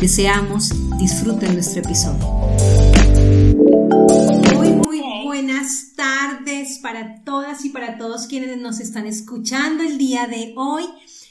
Deseamos disfruten nuestro episodio. Muy, muy buenas tardes para todas y para todos quienes nos están escuchando el día de hoy.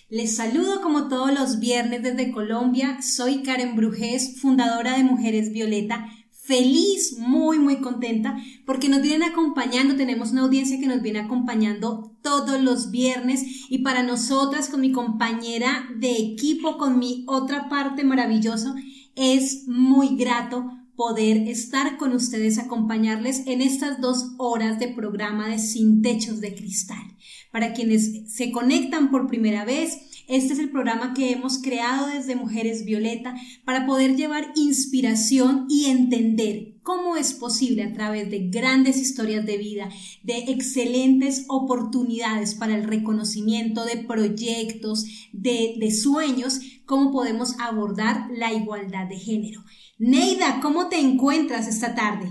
Les saludo como todos los viernes desde Colombia. Soy Karen Brujés, fundadora de Mujeres Violeta feliz, muy, muy contenta, porque nos vienen acompañando, tenemos una audiencia que nos viene acompañando todos los viernes y para nosotras, con mi compañera de equipo, con mi otra parte maravillosa, es muy grato poder estar con ustedes, acompañarles en estas dos horas de programa de Sin Techos de Cristal. Para quienes se conectan por primera vez, este es el programa que hemos creado desde Mujeres Violeta para poder llevar inspiración y entender cómo es posible a través de grandes historias de vida, de excelentes oportunidades para el reconocimiento de proyectos, de, sueños, cómo podemos abordar la igualdad de género. Neida, ¿cómo te encuentras esta tarde?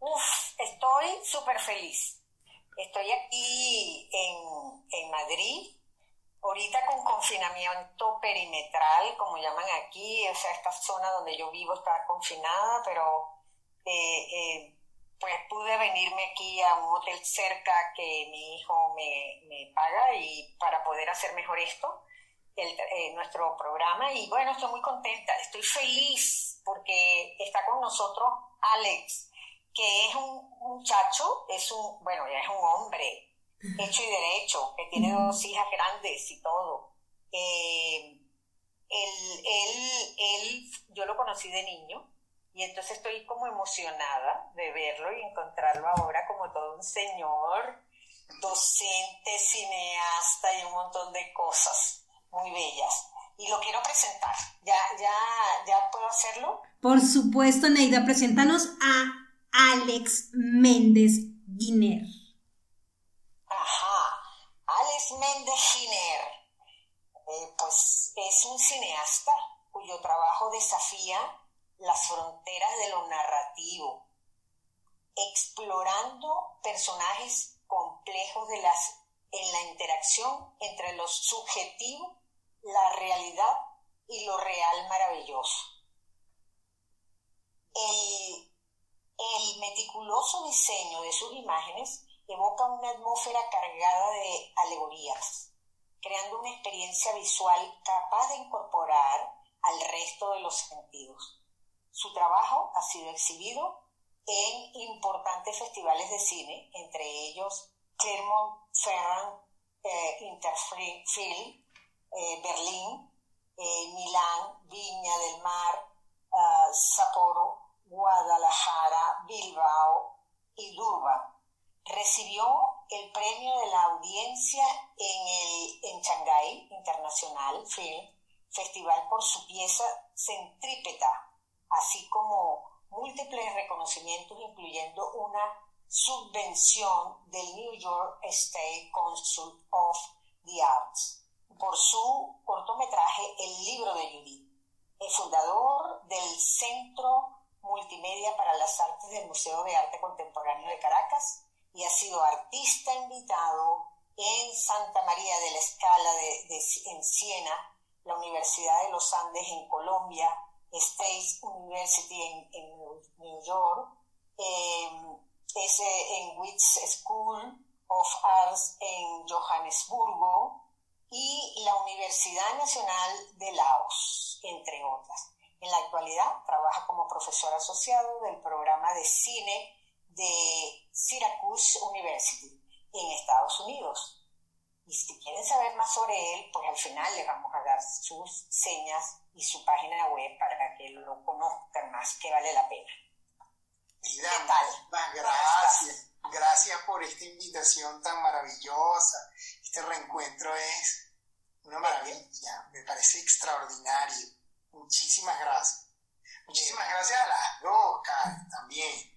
Uf, estoy súper feliz. Estoy aquí en, en Madrid Ahorita con confinamiento perimetral, como llaman aquí, o sea, esta zona donde yo vivo está confinada, pero eh, eh, pues pude venirme aquí a un hotel cerca que mi hijo me, me paga y para poder hacer mejor esto, el, eh, nuestro programa. Y bueno, estoy muy contenta, estoy feliz porque está con nosotros Alex, que es un muchacho, es un, bueno, ya es un hombre, hecho y derecho, que tiene dos hijas grandes y todo. Eh, él, él, él, yo lo conocí de niño y entonces estoy como emocionada de verlo y encontrarlo ahora como todo un señor, docente, cineasta y un montón de cosas muy bellas. Y lo quiero presentar. ¿Ya, ya, ya puedo hacerlo? Por supuesto, Neida, preséntanos a Alex Méndez Guiner. Méndez Giner, eh, pues es un cineasta cuyo trabajo desafía las fronteras de lo narrativo, explorando personajes complejos de las, en la interacción entre lo subjetivo, la realidad y lo real maravilloso. el meticuloso diseño de sus imágenes evoca una atmósfera cargada de alegorías, creando una experiencia visual capaz de incorporar al resto de los sentidos. Su trabajo ha sido exhibido en importantes festivales de cine, entre ellos Clermont-Ferrand eh, Interfilm, eh, Berlín, eh, Milán, Viña del Mar, Sapporo, Guadalajara, Bilbao y Durban recibió el premio de la audiencia en el en Shanghai International Film Festival por su pieza Centrípeta, así como múltiples reconocimientos incluyendo una subvención del New York State Council of the Arts por su cortometraje El libro de Judith, el fundador del Centro Multimedia para las Artes del Museo de Arte Contemporáneo de Caracas y ha sido artista invitado en Santa María de la Escala de, en Siena, la Universidad de los Andes en Colombia, State University en, New York, em, en Wits School of Arts en Johannesburgo y la Universidad Nacional de Laos, entre otras. En la actualidad trabaja como profesor asociado del programa de cine de Syracuse University en Estados Unidos. Y si quieren saber más sobre él, pues al final les vamos a dar sus señas y su página web para que lo conozcan más, que vale la pena. ¿Qué tal? Gracias. Gracias por esta invitación tan maravillosa. Este reencuentro es una maravilla. Me parece extraordinario. Muchísimas gracias. Muchísimas gracias a las dos, también.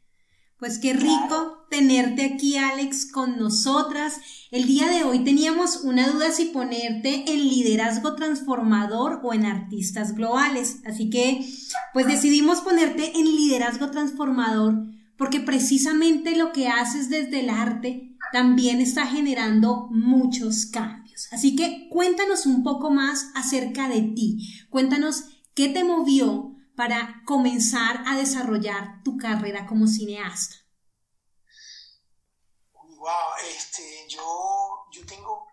Pues qué rico tenerte aquí, Alex, con nosotras. El día de hoy teníamos una duda si ponerte en liderazgo transformador o en artistas globales. Así que, pues decidimos ponerte en liderazgo transformador porque precisamente lo que haces desde el arte también está generando muchos cambios. Así que cuéntanos un poco más acerca de ti. Cuéntanos qué te movió para comenzar a desarrollar tu carrera como cineasta? Wow, este, yo, yo tengo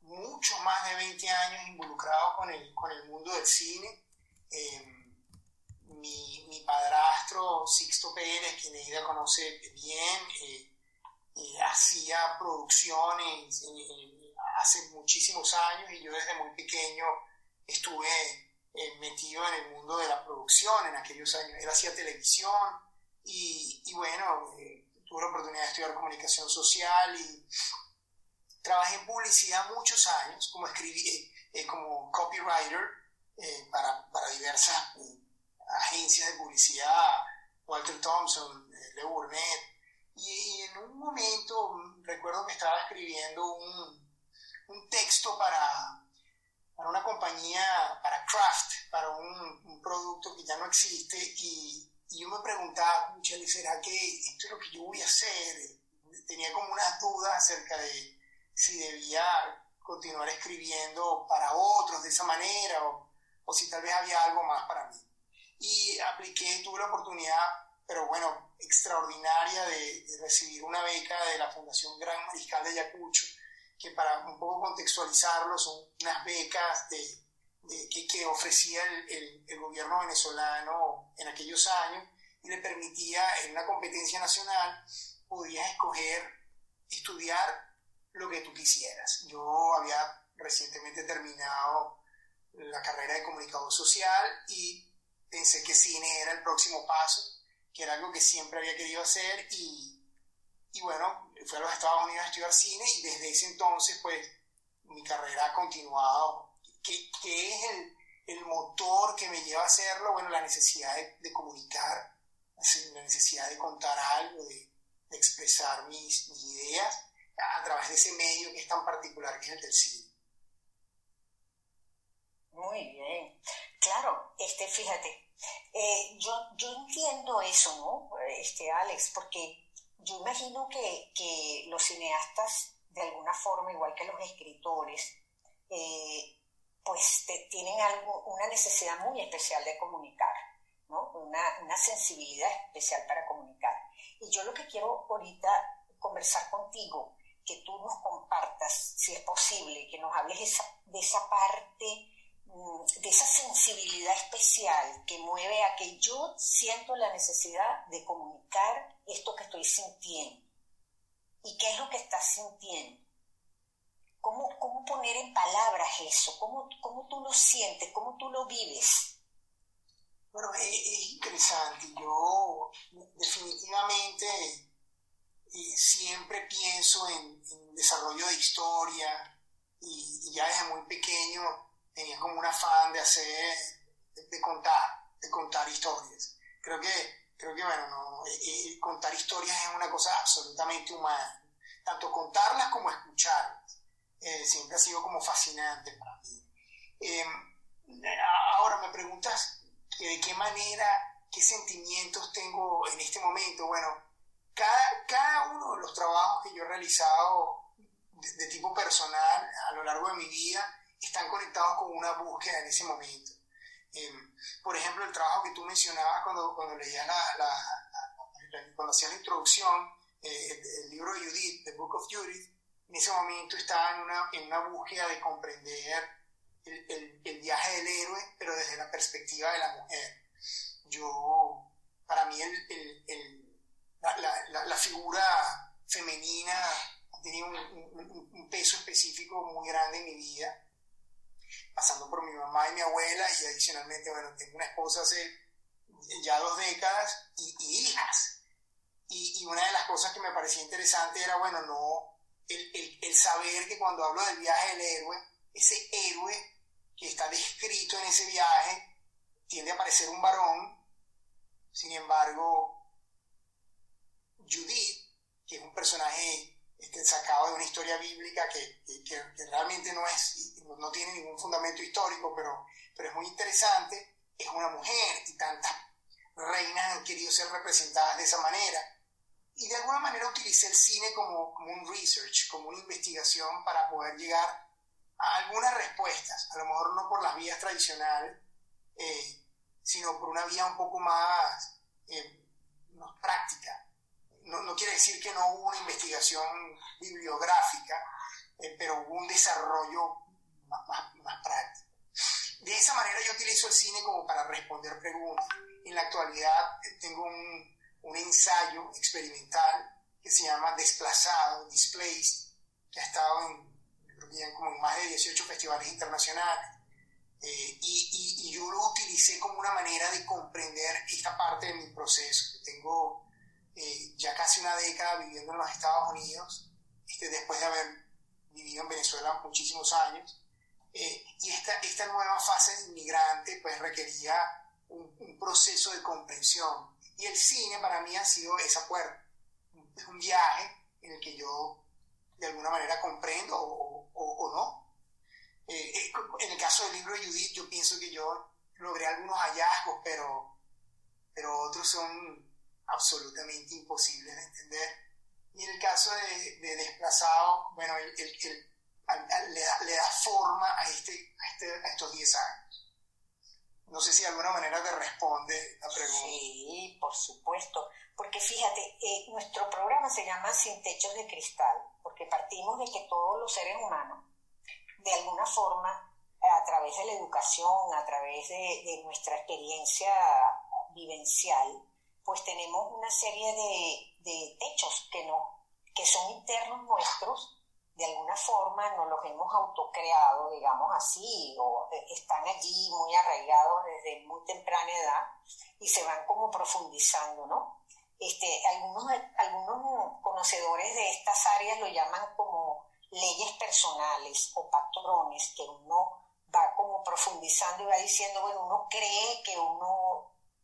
mucho más de 20 años involucrado con el, con el mundo del cine. Em, mi, mi, padrastro, Sixto Pérez, quien ella conoce bien, eh, eh, hacía producciones eh, hace muchísimos años y yo desde muy pequeño estuve eh, metido en el mundo de la producción en aquellos años. Él hacía televisión y, y bueno, eh, tuve la oportunidad de estudiar comunicación social y trabajé en publicidad muchos años como, escribí, eh, como copywriter para, para, diversas agencias de publicidad, Walter Thompson, Leo Burnett. Y, y, en un momento recuerdo que estaba escribiendo un, un texto para, para una compañía, para Kraft, para un, un producto que ya no existe y, y yo me preguntaba, ¿será que esto es lo que yo voy a hacer? Tenía como unas dudas acerca de si debía continuar escribiendo para otros de esa manera o, o si tal vez había algo más para mí. Y apliqué, tuve la oportunidad, pero bueno, extraordinaria de, de recibir una beca de la Fundación Gran Mariscal de Ayacucho que para un poco contextualizarlo son unas becas de, que, que, ofrecía el, el, gobierno venezolano en aquellos años y le permitía en una competencia nacional, podías escoger estudiar lo que tú quisieras. Yo había recientemente terminado la carrera de comunicador social y pensé que cine era el próximo paso, que era algo que siempre había querido hacer y, y bueno, fui a los Estados Unidos a estudiar cine y desde ese entonces, pues, mi carrera ha continuado. ¿Qué, qué es el, el, motor que me lleva a hacerlo? Bueno, la necesidad de, de comunicar, la necesidad de contar algo, de, de expresar mis, mis, ideas a través de ese medio que es tan particular que es el del cine. Muy bien. Claro, este, fíjate, eh, yo, yo entiendo eso, ¿no? Este, Alex, porque yo imagino que, que, los cineastas, de alguna forma, igual que los escritores, eh, pues tienen algo, una necesidad muy especial de comunicar, ¿no? Una, una, sensibilidad especial para comunicar. Y yo lo que quiero ahorita conversar contigo, que tú nos compartas, si es posible, que nos hables esa, de esa parte de esa sensibilidad especial que mueve a que yo siento la necesidad de comunicar esto que estoy sintiendo. ¿Y qué es lo que estás sintiendo? ¿Cómo, cómo poner en palabras eso? ¿Cómo, ¿Cómo, tú lo sientes? ¿Cómo tú lo vives? Bueno, es, interesante. Yo definitivamente eh, siempre pienso en, desarrollo de historia y, y ya desde muy pequeño tenía como un afán de hacer, de, contar, de contar historias. Creo que, creo que bueno, no, eh, eh, contar historias es una cosa absolutamente humana, tanto contarlas como escucharlas. Eh, siempre ha sido como fascinante para mí. Em, ahora me preguntas de qué manera, qué sentimientos tengo en este momento. Bueno, cada, cada uno de los trabajos que yo he realizado de tipo personal a lo largo de mi vida, están conectados con una búsqueda en ese momento. Em, por ejemplo, el trabajo que tú mencionabas cuando, cuando leías la, la, cuando hacías la introducción, eh, el, libro de Judith, The Book of Judith, en ese momento estaba en una, en una búsqueda de comprender el, el, el, viaje del héroe, pero desde la perspectiva de la mujer. Yo, para mí, la, la, figura femenina tenía un, un, un peso específico muy grande en mi vida pasando por mi mamá y mi abuela y adicionalmente, bueno, tengo una esposa hace ya dos décadas y, hijas. Y, y, una de las cosas que me parecía interesante era, bueno, no, el, el, el, saber que cuando hablo del viaje del héroe, ese héroe que está descrito en ese viaje tiende a parecer un varón, sin embargo, Judith, que es un personaje este, sacado de una historia bíblica que, realmente no, es, no tiene ningún fundamento histórico, pero, pero es muy interesante, es una mujer y tantas reinas han querido ser representadas de esa manera. Y de alguna manera utilicé el cine como, como un research, como una investigación para poder llegar a algunas respuestas, a lo mejor no por las vías tradicionales, eh, sino por una vía un poco más, eh, práctica. No, no, quiere decir que no hubo una investigación bibliográfica, eh, pero hubo un desarrollo más, más, más, práctico. De esa manera yo utilizo el cine como para responder preguntas. En la actualidad tengo un, un ensayo experimental que se llama Desplazado, Displaced, que ha estado en, ya como en más de 18 festivales internacionales eh, y, yo lo utilicé como una manera de comprender esta parte de mi proceso. Tengo eh, ya casi una década viviendo en los Estados Unidos, este, después de haber vivido en Venezuela muchísimos años. Eh, y esta, esta nueva fase de inmigrante pues requería un, un, proceso de comprensión. Y el cine para mí ha sido esa puerta. Es un viaje en el que yo de alguna manera comprendo o, o, o no, eh, en el caso del libro de Judith, yo pienso que yo logré algunos hallazgos, pero, pero otros son absolutamente imposibles de entender. Y en el caso de, Desplazado, bueno, le, da, forma a, este, a, este, a estos 10 años. No sé si de alguna manera te responde la pregunta. Sí, por supuesto. Porque fíjate, eh, nuestro programa se llama Sin Techos de Cristal, porque partimos de que todos los seres humanos de alguna forma, a través de la educación, a través de, nuestra experiencia vivencial, pues tenemos una serie de, techos que, no, que son internos nuestros, de alguna forma nos los hemos autocreado, digamos así, o están allí muy arraigados desde muy temprana edad y se van como profundizando, ¿no? Este, algunos, algunos conocedores de estas áreas lo llaman como leyes personales o patrones que uno va como profundizando y va diciendo, bueno, uno cree que uno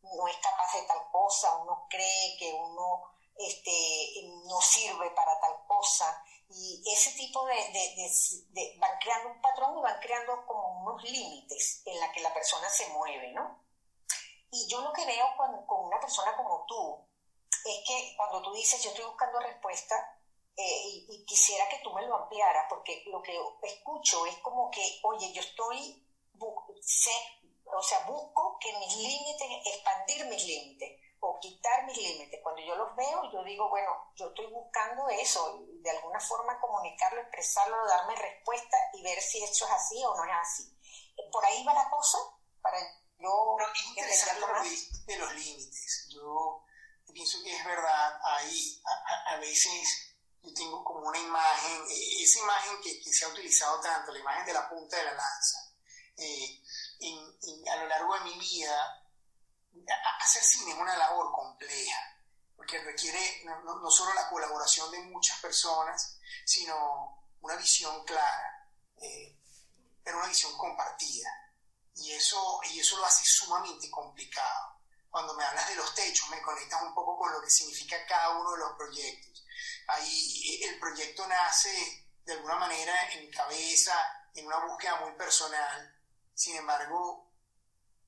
no es capaz de tal cosa, uno cree que uno este, no sirve para tal cosa. Y ese tipo de, van creando un patrón y van creando como unos límites en la que la persona se mueve, ¿no? Y yo lo que veo con, con una persona como tú es que cuando tú dices, yo estoy buscando respuesta, eh, y, quisiera que tú me lo ampliaras, porque lo que escucho es como que, oye, yo estoy, sé, o sea, busco que mis límites, expandir mis límites o quitar mis límites. Cuando yo los veo, yo digo, bueno, yo estoy buscando eso, de alguna forma comunicarlo, expresarlo, darme respuesta y ver si eso es así o no es así. Por ahí va la cosa, para yo... Pero es interesante de los límites. Yo pienso que es verdad, ahí a veces yo tengo como una imagen, eh, esa imagen que, se ha utilizado tanto, la imagen de la punta de la lanza, eh, a lo largo de mi vida, hacer cine es una labor compleja, porque requiere no, solo la colaboración de muchas personas, sino una visión clara, eh, pero una visión compartida. Y eso, y eso lo hace sumamente complicado. Cuando me hablas de los techos, me conectas un poco con lo que significa cada uno de los proyectos ahí el proyecto nace de alguna manera en mi cabeza, en una búsqueda muy personal. Sin embargo,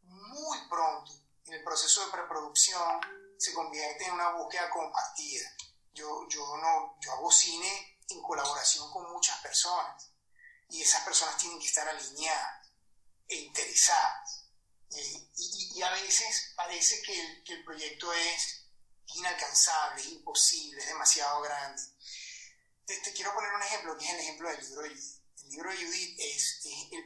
muy pronto, en el proceso de preproducción, se convierte en una búsqueda compartida. Yo, yo, no, yo hago cine en colaboración con muchas personas y esas personas tienen que estar alineadas e interesadas. Eh, y, a veces parece que el, que el proyecto es inalcanzable, es imposible, es demasiado grande. Te, quiero poner un ejemplo, que es el ejemplo del libro de. El libro de Judith es,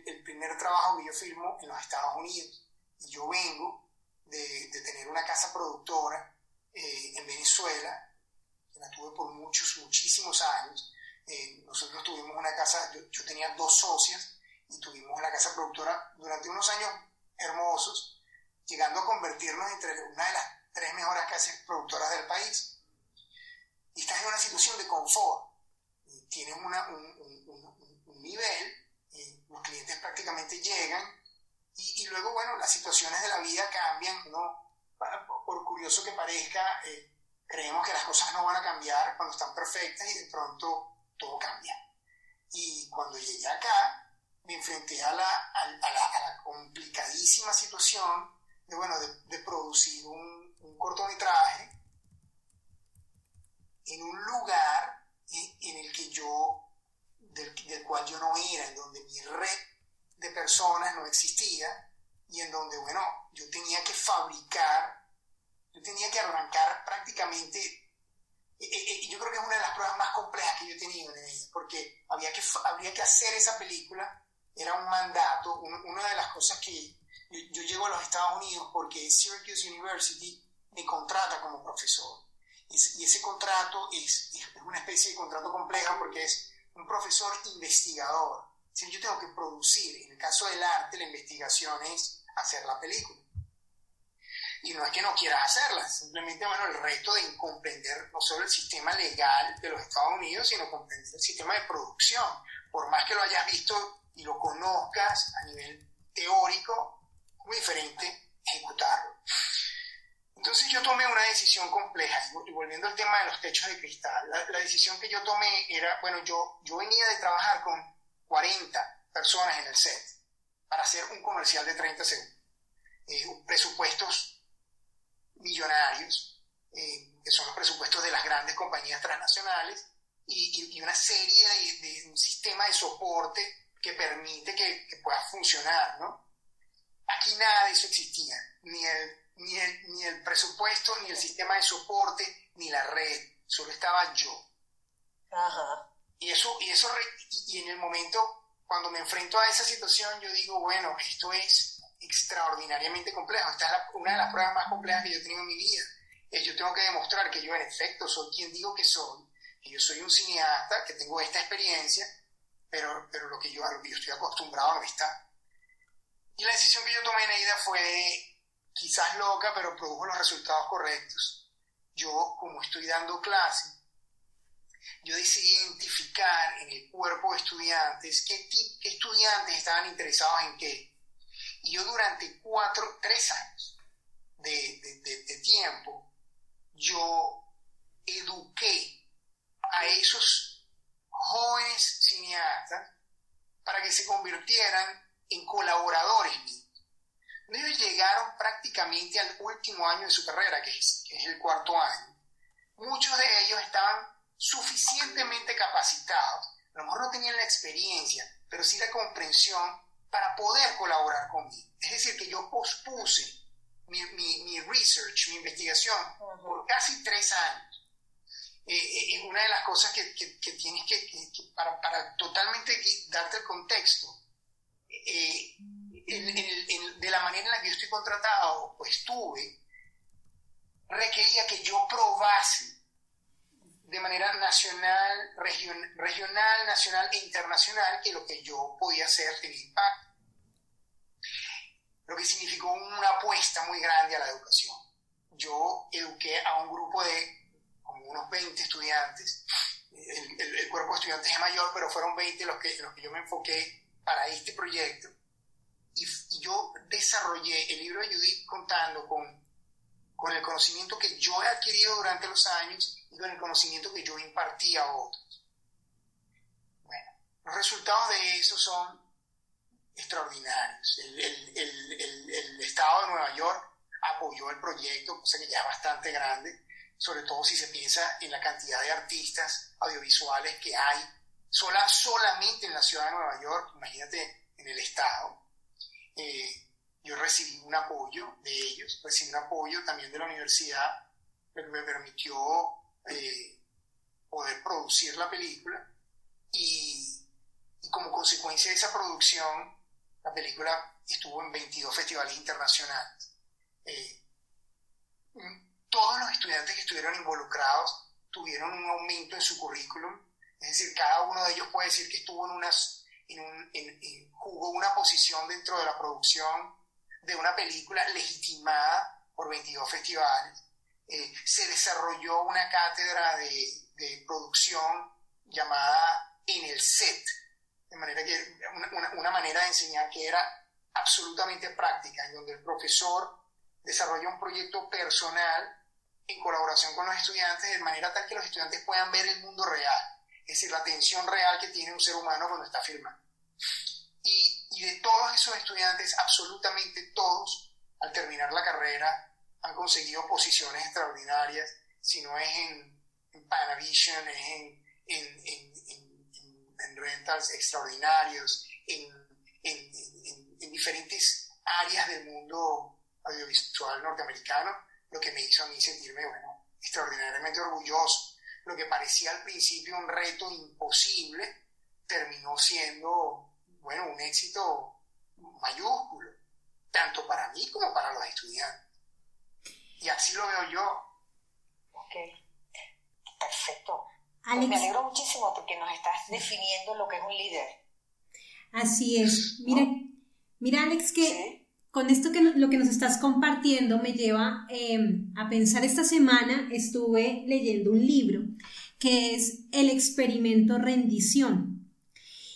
el, primer trabajo que yo firmo en los Estados Unidos. Y yo vengo de, tener una casa productora eh, en Venezuela, que la tuve por muchos, muchísimos años. Eh, nosotros tuvimos una casa, yo, yo tenía dos socias y tuvimos la casa productora durante unos años hermosos, llegando a convertirnos entre una de las tres mejores casas productoras del país. Y estás en una situación de confort. Tienes una, un, un, nivel, y los clientes prácticamente llegan y, luego, bueno, las situaciones de la vida cambian, ¿no? Por curioso que parezca, eh, creemos que las cosas no van a cambiar cuando están perfectas y de pronto todo cambia. Y cuando llegué acá, me enfrenté a la, complicadísima situación de, bueno, de, producir un, un, cortometraje en un lugar en, el que yo, del, cual yo no era, en donde mi red de personas no existía y en donde, bueno, yo tenía que fabricar, yo tenía que arrancar prácticamente, eh, eh, eh, yo creo que es una de las pruebas más complejas que yo he tenido en ella, porque había que, habría que hacer esa película, era un mandato, una de las cosas que yo, llego a los Estados Unidos porque Syracuse University me contrata como profesor. Y, ese contrato es, es una especie de contrato complejo porque es un profesor investigador si yo tengo que producir, en el caso del arte, la investigación es hacer la película. Y no es que no quieras hacerla, simplemente, bueno, el reto de comprender no solo el sistema legal de los Estados Unidos, sino comprender el sistema de producción. Por más que lo hayas visto y lo conozcas a nivel teórico, muy diferente ejecutarlo. Entonces yo tomé una decisión compleja, y volviendo al tema de los techos de cristal, la, la decisión que yo tomé era, bueno, yo, yo venía de trabajar con 40 personas en el set para hacer un comercial de 30 segundos. Eh, presupuestos millonarios, eh, que son los presupuestos de las grandes compañías transnacionales, y, una serie de, un sistema de soporte que permite que, pueda funcionar, ¿no? Aquí nada de eso existía, ni el, ni, el, ni el presupuesto, ni el sistema de soporte, ni la red, solo estaba yo. Ajá. Y eso, y eso, y en el momento, cuando me enfrento a esa situación, yo digo, bueno, esto es extraordinariamente complejo. Esta es una de las pruebas más complejas que yo he tenido en mi vida. Yo tengo que demostrar que yo en efecto soy quien digo que soy, que yo soy un cineasta, que tengo esta experiencia, pero, pero lo que yo, a lo que yo estoy acostumbrado no está. Y la decisión que yo tomé en ella fue quizás loca, pero produjo los resultados correctos. Yo, como estoy dando clase, yo decidí identificar en el cuerpo de estudiantes qué, estudiantes estaban interesados en qué. Y yo durante cuatro, tres años de, tiempo, yo eduqué a esos jóvenes cineastas para que se convirtieran en colaboradores míos. Ellos llegaron prácticamente al último año de su carrera, que es, que es el cuarto año. Muchos de ellos estaban suficientemente capacitados, a lo mejor no tenían la experiencia, pero sí la comprensión para poder colaborar conmigo. Es decir, que yo pospuse mi, mi, research, mi investigación, por casi tres años. Eh, eh, eh, una de las cosas que, que, tienes que, para, para, totalmente darte el contexto, de la manera en la que yo estoy contratado o estuve, requería que yo probase de manera nacional, regional, nacional e internacional que lo que yo podía hacer tenía impacto. Lo que significó una apuesta muy grande a la educación. Yo eduqué a un grupo de como unos 20 estudiantes. El, cuerpo de estudiantes es mayor, pero fueron 20 los que, los que yo me enfoqué para este proyecto. Y, y yo desarrollé el libro de Judith contando con, con el conocimiento que yo he adquirido durante los años y con el conocimiento que yo impartí a otros. Bueno, los resultados de eso son extraordinarios. El, Estado de Nueva York apoyó el proyecto, cosa que ya es bastante grande, sobre todo si se piensa en la cantidad de artistas audiovisuales que hay sola, solamente en la ciudad de Nueva York, imagínate en el Estado. Eh, yo recibí un apoyo de ellos, recibí un apoyo también de la universidad, que me permitió eh, poder producir la película y, como consecuencia de esa producción, la película estuvo en 22 festivales internacionales. Eh, todos los estudiantes que estuvieron involucrados tuvieron un aumento en su currículum, es decir, cada uno de ellos puede decir que estuvo en unas, en jugó una posición dentro de la producción de una película legitimada por 22 festivales. Eh, se desarrolló una cátedra de, de, producción llamada en el set, de manera que una, una, manera de enseñar que era absolutamente práctica, en donde el profesor desarrolla un proyecto personal en colaboración con los estudiantes, de manera tal que los estudiantes puedan ver el mundo real, es decir, la atención real que tiene un ser humano cuando está firmando. Y, y de todos esos estudiantes, absolutamente todos, al terminar la carrera, han conseguido posiciones extraordinarias, si no es en, en Panavision, es en, en, en, rentals extraordinarios, en, diferentes áreas del mundo audiovisual norteamericano, lo que me hizo a mí sentirme, bueno, extraordinariamente orgulloso. Lo que parecía al principio un reto imposible, terminó siendo, bueno, un éxito mayúsculo, tanto para mí como para los estudiantes. Y así lo veo yo. Ok, perfecto. Pues me alegro muchísimo porque nos estás definiendo lo que es un líder. Así es. Mira, mira Alex, que con esto que lo que nos estás compartiendo me lleva em, a pensar esta semana estuve leyendo un libro que es El experimento rendición.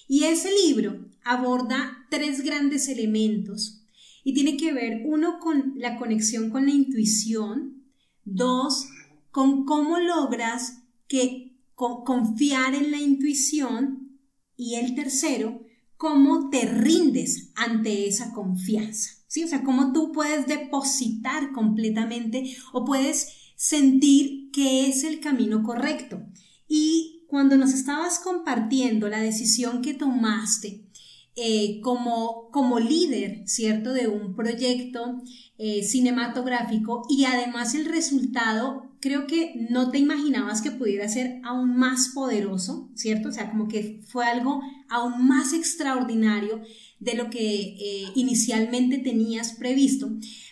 Y ese libro aborda tres grandes elementos y tiene que ver uno con la conexión con la intuición, dos con cómo logras que confiar en la intuición y el tercero, cómo te rindes ante esa confianza. ¿sí? O sea, cómo tú puedes depositar completamente o puedes sentir que es el camino correcto. Y cuando nos estabas compartiendo la decisión que tomaste eh, como, como líder, ¿cierto?, de un proyecto eh, cinematográfico y además el resultado creo que no te imaginabas que pudiera ser aún más poderoso, ¿cierto? O sea, como que fue algo aún más extraordinario de lo que eh, inicialmente tenías previsto.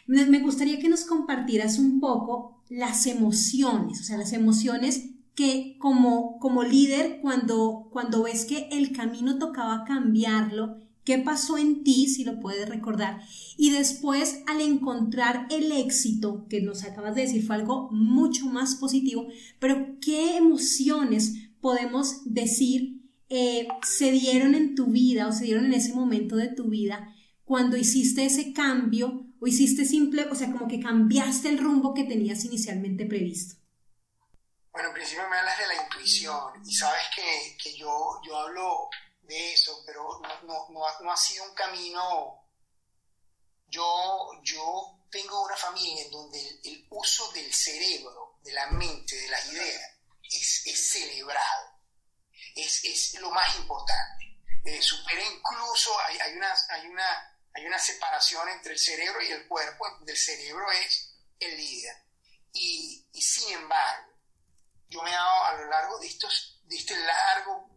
Me gustaría que nos compartieras un poco las emociones, o sea, las emociones que como, como líder, cuando, cuando ves que el camino tocaba cambiarlo, ¿qué pasó en ti, si lo puedes recordar? Y después, al encontrar el éxito, que nos acabas de decir, fue algo mucho más positivo, pero ¿qué emociones podemos decir eh, se dieron en tu vida o se dieron en ese momento de tu vida cuando hiciste ese cambio o hiciste simple, o sea, como que cambiaste el rumbo que tenías inicialmente previsto? Bueno, en principio me hablas de la intuición y sabes que, que yo, yo hablo de eso, pero no, no, no, ha, sido un camino... Yo, yo tengo una familia en donde el, uso del cerebro, de la mente, de las ideas, es, es celebrado. Es, es, lo más importante. Eh, incluso, hay, hay, una, hay, una, hay una separación entre el cerebro y el cuerpo, el cerebro es el líder. Y, y sin embargo, yo me he dado a lo largo de, estos, de este largo,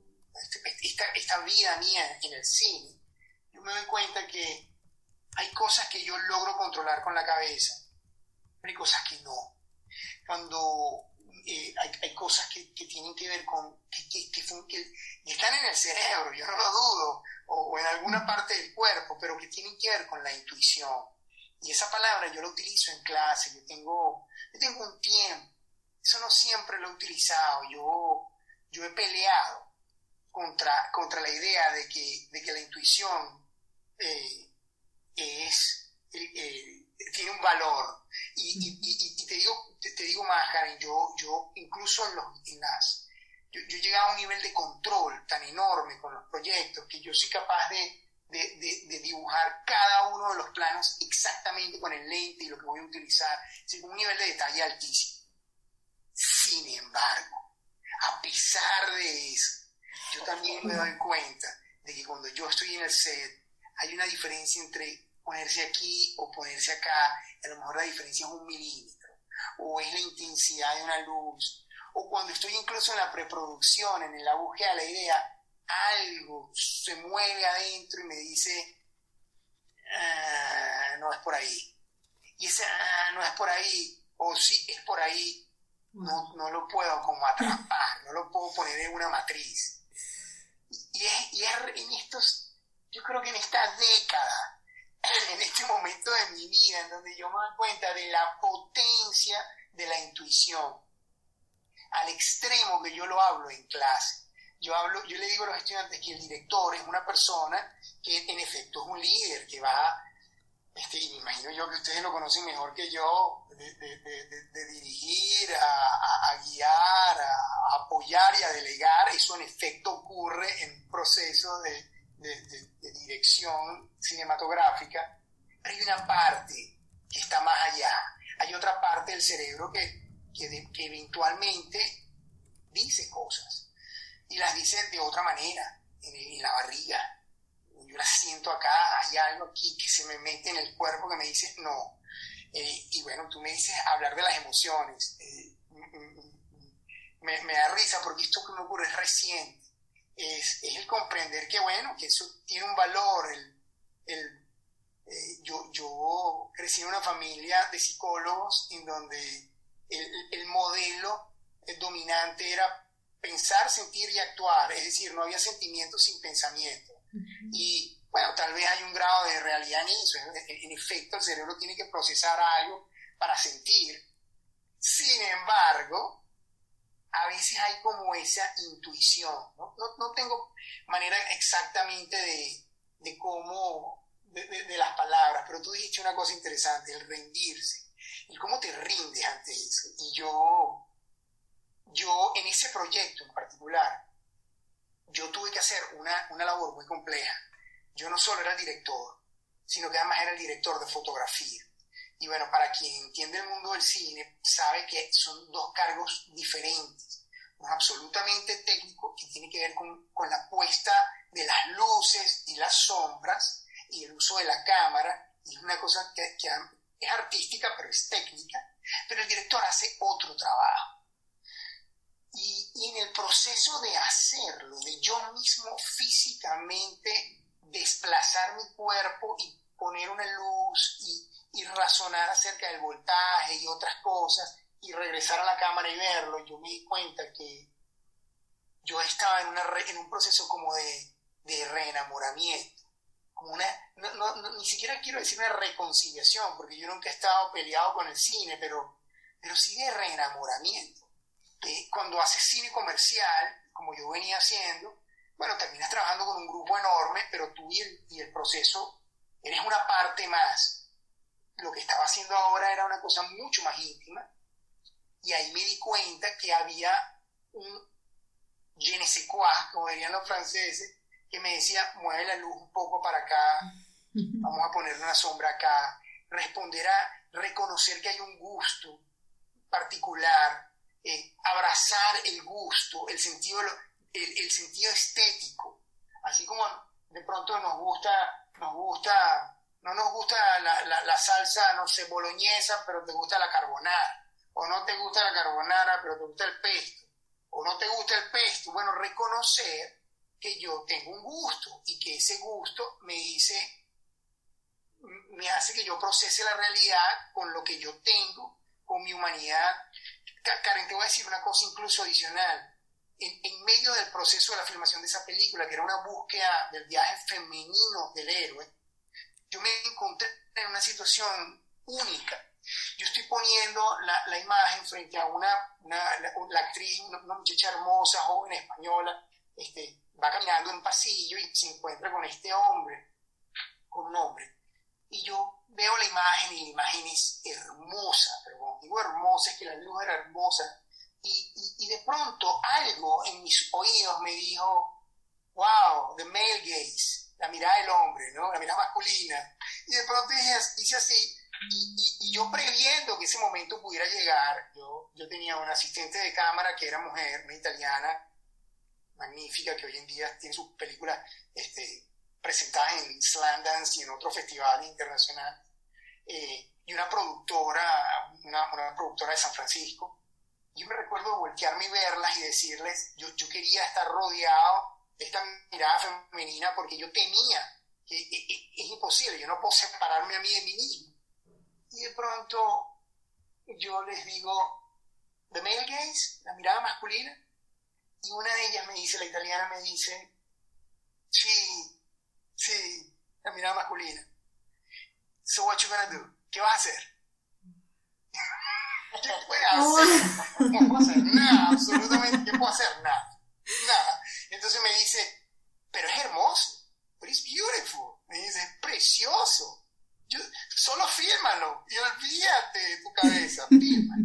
esta, esta vida mía en el cine, yo me doy cuenta que hay cosas que yo logro controlar con la cabeza, pero hay cosas que no. Cuando eh, hay, hay, cosas que, que, tienen que ver con, que, que, que, están en el cerebro, yo no lo dudo, o, o, en alguna parte del cuerpo, pero que tienen que ver con la intuición. Y esa palabra yo la utilizo en clase, yo tengo, yo tengo un tiempo eso no siempre lo he utilizado. Yo, yo he peleado contra, contra la idea de que, de que la intuición eh, es, eh, tiene un valor. Y, y, te digo, te, digo más, Karen, yo, yo incluso en, los, en las... Yo, yo he llegado a un nivel de control tan enorme con los proyectos que yo soy capaz de, de, de, dibujar cada uno de los planos exactamente con el lente y lo que voy a utilizar, con un nivel de detalle altísimo. Sin embargo, a pesar de eso, yo también me doy cuenta de que cuando yo estoy en el set, hay una diferencia entre ponerse aquí o ponerse acá. A lo mejor la diferencia es un milímetro, o es la intensidad de una luz, o cuando estoy incluso en la preproducción, en la búsqueda de la idea, algo se mueve adentro y me dice, ah, no es por ahí. Y ese ah, no es por ahí, o sí es por ahí, no, no lo puedo como atrapar, no lo puedo poner en una matriz. Y es, y es en estos, yo creo que en esta década, en este momento de mi vida, en donde yo me doy cuenta de la potencia de la intuición, al extremo que yo lo hablo en clase, yo, hablo, yo le digo a los estudiantes que el director es una persona que en efecto es un líder, que va, este, imagino yo que ustedes lo conocen mejor que yo, de, dirigir, a, guiar, a, apoyar y a delegar, eso en efecto ocurre en proceso de, dirección cinematográfica, pero hay una parte que está más allá, hay otra parte del cerebro que, que eventualmente dice cosas. Y las dice de otra manera, en, la barriga. Yo las siento acá, hay algo aquí que se me mete en el cuerpo que me dice no. Eh, y bueno, tú me dices hablar de las emociones. Eh, mm, mm, mm, me, da risa porque esto que me ocurre es reciente. Es, el comprender que, bueno, que eso tiene un valor. El, eh, yo, yo crecí en una familia de psicólogos en donde el, el modelo dominante era pensar, sentir y actuar, es decir, no había sentimiento sin pensamiento. Y bueno, tal vez hay un grado de realidad en eso, en, efecto el cerebro tiene que procesar algo para sentir. Sin embargo, a veces hay como esa intuición, no, no, tengo manera exactamente de, de cómo, de, de, las palabras, pero tú dijiste una cosa interesante, el rendirse, y cómo te rindes ante eso. Y yo yo en ese proyecto en particular, yo tuve que hacer una, una labor muy compleja. Yo no solo era director, sino que además era el director de fotografía. Y bueno, para quien entiende el mundo del cine, sabe que son dos cargos diferentes. Uno absolutamente técnico, que tiene que ver con, con la puesta de las luces y las sombras y el uso de la cámara. Y es una cosa que, que es artística, pero es técnica. Pero el director hace otro trabajo y, en el proceso de hacerlo, de yo mismo físicamente desplazar mi cuerpo y poner una luz y, razonar acerca del voltaje y otras cosas y regresar a la cámara y verlo, yo me di cuenta que yo estaba en, una, en un proceso como de, de reenamoramiento, como una, ni siquiera quiero decir una reconciliación, porque yo nunca he estado peleado con el cine, pero, pero sí de reenamoramiento. Cuando haces cine comercial, como yo venía haciendo, bueno, terminas trabajando con un grupo enorme, pero tú y el, y el proceso eres una parte más. Lo que estaba haciendo ahora era una cosa mucho más íntima. Y ahí me di cuenta que había un je ne sais quoi, como dirían los franceses, que me decía, mueve la luz un poco para acá, vamos a poner una sombra acá, responder a reconocer que hay un gusto particular, eh, abrazar el gusto, el sentido, el, sentido estético. Así como de pronto nos gusta, nos gusta, no nos gusta la, salsa, no sé, boloñesa, pero te gusta la carbonara. O no te gusta la carbonara, pero te gusta el pesto. O no te gusta el pesto. Bueno, reconocer que yo tengo un gusto y que ese gusto me dice, me hace que yo procese la realidad con lo que yo tengo, con mi humanidad, Karen, te voy a decir una cosa incluso adicional. En, medio del proceso de la filmación de esa película, que era una búsqueda del viaje femenino del héroe, yo me encontré en una situación única. Yo estoy poniendo la, imagen frente a una, la, actriz, una, muchacha hermosa, joven española, este, va caminando en pasillo y se encuentra con este hombre, con un hombre. Y yo veo la imagen y la imagen es hermosa, pero cuando digo hermosa es que la luz era hermosa. Y, y, de pronto algo en mis oídos me dijo, wow, the male gaze, la mirada del hombre, ¿no? La mirada masculina. Y de pronto hice, así, y, y, yo previendo que ese momento pudiera llegar, yo, yo tenía una asistente de cámara que era mujer, una italiana, magnífica, que hoy en día tiene sus películas este, presentadas en Slandance y en otros festivales internacionales, eh, y una productora, una, productora de San Francisco. Yo me recuerdo voltearme y verlas y decirles, yo, yo quería estar rodeado de esta mirada femenina porque yo temía que e, e, es, imposible, yo no puedo separarme a mí de mí mismo. Y de pronto yo les digo, the male gaze, la mirada masculina, y una de ellas me dice, la italiana me dice, sí, Sí, la mirada masculina. So what you gonna do? ¿Qué vas a hacer? ¿Qué puede hacer? Oh. No puedo hacer nada, absolutamente, ¿qué puedo hacer? Nada, nada. Entonces me dice, pero es hermoso, pero es beautiful. Me dice, es precioso. Yo, solo fírmalo y olvídate de tu cabeza, firma.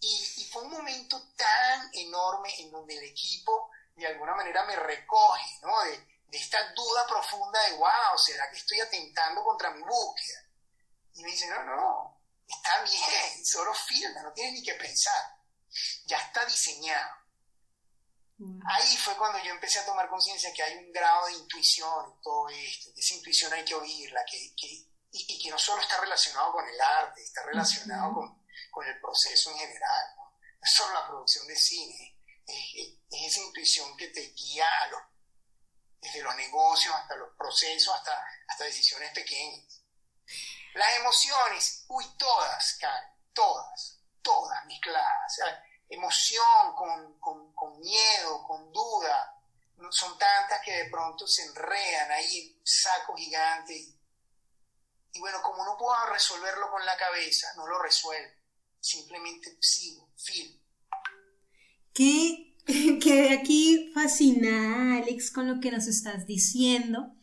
Y, y fue un momento tan enorme en donde el equipo de alguna manera me recoge, ¿no? De, de esta duda profunda de, wow, ¿será que estoy atentando contra mi búsqueda? Y me dice, no, no, está bien, solo filma, no tienes ni que pensar. Ya está diseñado. Ahí fue cuando yo empecé a tomar conciencia que hay un grado de intuición en todo esto, que esa intuición hay que oírla, que, que y, que no solo está relacionado con el arte, está relacionado con, con, el proceso en general, ¿no? es solo la producción de cine, es, esa intuición que te guía a los, desde los negocios hasta los procesos, hasta, hasta decisiones pequeñas. Las emociones, uy, todas, Karen, todas, todas mezcladas. emoción con, con, con, miedo, con duda, son tantas que de pronto se enredan ahí saco gigante. Y, bueno, como no puedo resolverlo con la cabeza, no lo resuelvo. Simplemente sigo, film. ¿Qué quedé aquí fascinada, Alex, con lo que nos estás diciendo,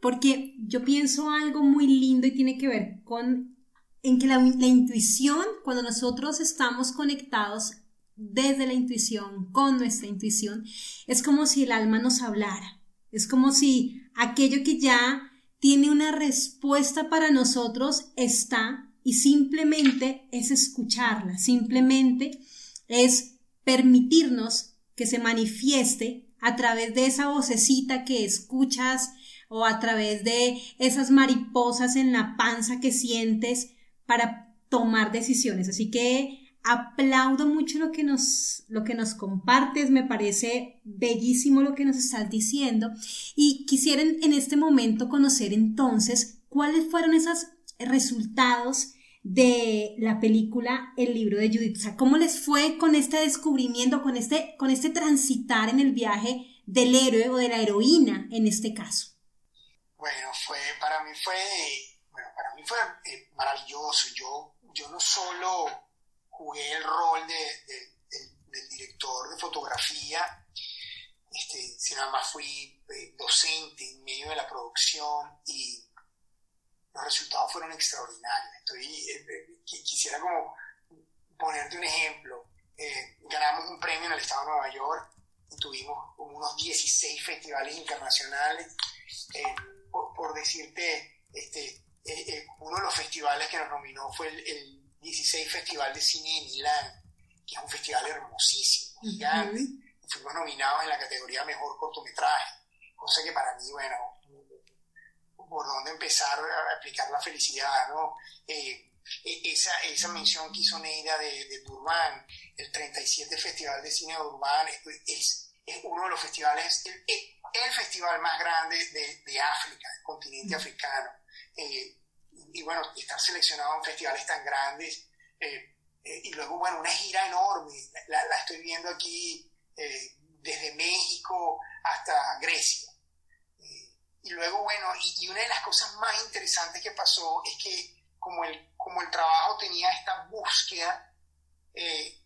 porque yo pienso algo muy lindo y tiene que ver con en que la, la intuición, cuando nosotros estamos conectados desde la intuición, con nuestra intuición, es como si el alma nos hablara, es como si aquello que ya tiene una respuesta para nosotros está y simplemente es escucharla, simplemente es permitirnos que se manifieste a través de esa vocecita que escuchas o a través de esas mariposas en la panza que sientes para tomar decisiones. Así que aplaudo mucho lo que nos, lo que nos compartes, me parece bellísimo lo que nos estás diciendo y quisiera en este momento conocer entonces cuáles fueron esos resultados de la película El libro de Judith. O sea, ¿cómo les fue con este descubrimiento, con este, con este transitar en el viaje del héroe o de la heroína en este caso? Bueno, fue, para mí fue, bueno, para mí fue eh, maravilloso. Yo, yo no solo jugué el rol de, del director de fotografía, este, sino además fui eh, docente en medio de la producción y los resultados fueron extraordinarios. Estoy, eh, eh, quisiera como ponerte un ejemplo. Eh, ganamos un premio en el estado de Nueva York y tuvimos unos 16 festivales internacionales. Por, decirte, este, uno de los festivales que nos nominó fue el, 16 Festival de Cine de Milán, que es un festival hermosísimo, gigante. Fuimos nominados en la categoría Mejor Cortometraje, cosa que para mí, bueno, por dónde empezar a aplicar la felicidad, ¿no? Eh, e, esa, esa mención que hizo Neida de, de Durban, el 37 Festival de Cine de Durban, es, es uno de los festivales, el, el festival más grande de, de África, del continente africano. Eh, y bueno, estar seleccionado en festivales tan grandes, eh, y luego, bueno, una gira enorme, la, la estoy viendo aquí desde México hasta Grecia. Y luego, bueno, y, una de las cosas más interesantes que pasó es que como el, como el trabajo tenía esta búsqueda, eh,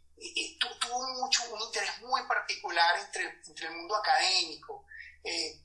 tuvo mucho, un interés muy particular entre, entre el mundo académico. Eh,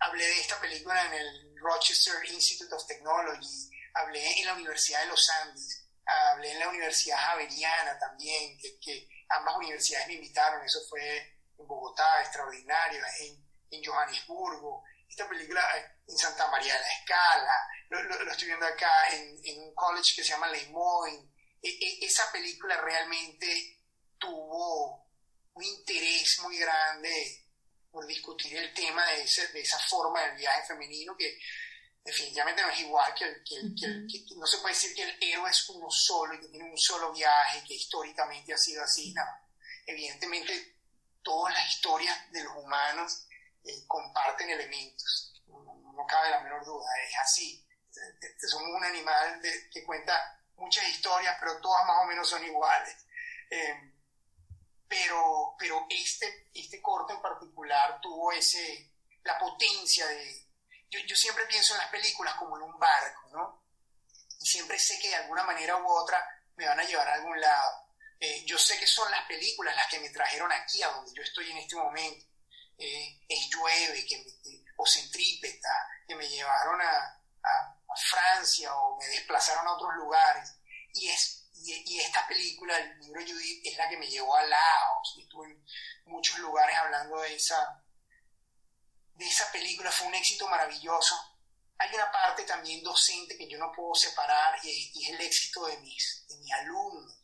hablé de esta película en el Rochester Institute of Technology, hablé en la Universidad de los Andes, hablé en la Universidad Javeriana también, que, que ambas universidades me invitaron, eso fue en Bogotá, extraordinario, en, en Johannesburgo, esta película eh, en Santa María de la Escala, lo, estoy viendo acá en, un college que se llama Les Moines. E, e, esa película realmente tuvo un interés muy grande por discutir el tema de, de esa forma del viaje femenino que definitivamente no es igual que, no se puede decir que el héroe es uno solo y que tiene un solo viaje, que históricamente ha sido así, no. Evidentemente todas las historias de los humanos eh, comparten elementos, no, cabe la menor duda, es así. Somos un animal que cuenta muchas historias, pero todas más o menos son iguales. Eh, pero, pero este, este corte en particular tuvo ese, la potencia de... Yo, yo siempre pienso en las películas como en un barco, ¿no? Y siempre sé que de alguna manera u otra me van a llevar a algún lado. Eh, yo sé que son las películas las que me trajeron aquí, a donde yo estoy en este momento eh, es llueve, que o centrípeta, que me llevaron a, Francia o me desplazaron a otros lugares. Y es, y, esta película, el libro Judith, es la que me llevó a Laos. estuve en muchos lugares hablando de esa, de esa película. Fue un éxito maravilloso. Hay una parte también docente que yo no puedo separar y es, el éxito de mis, de mis alumnos.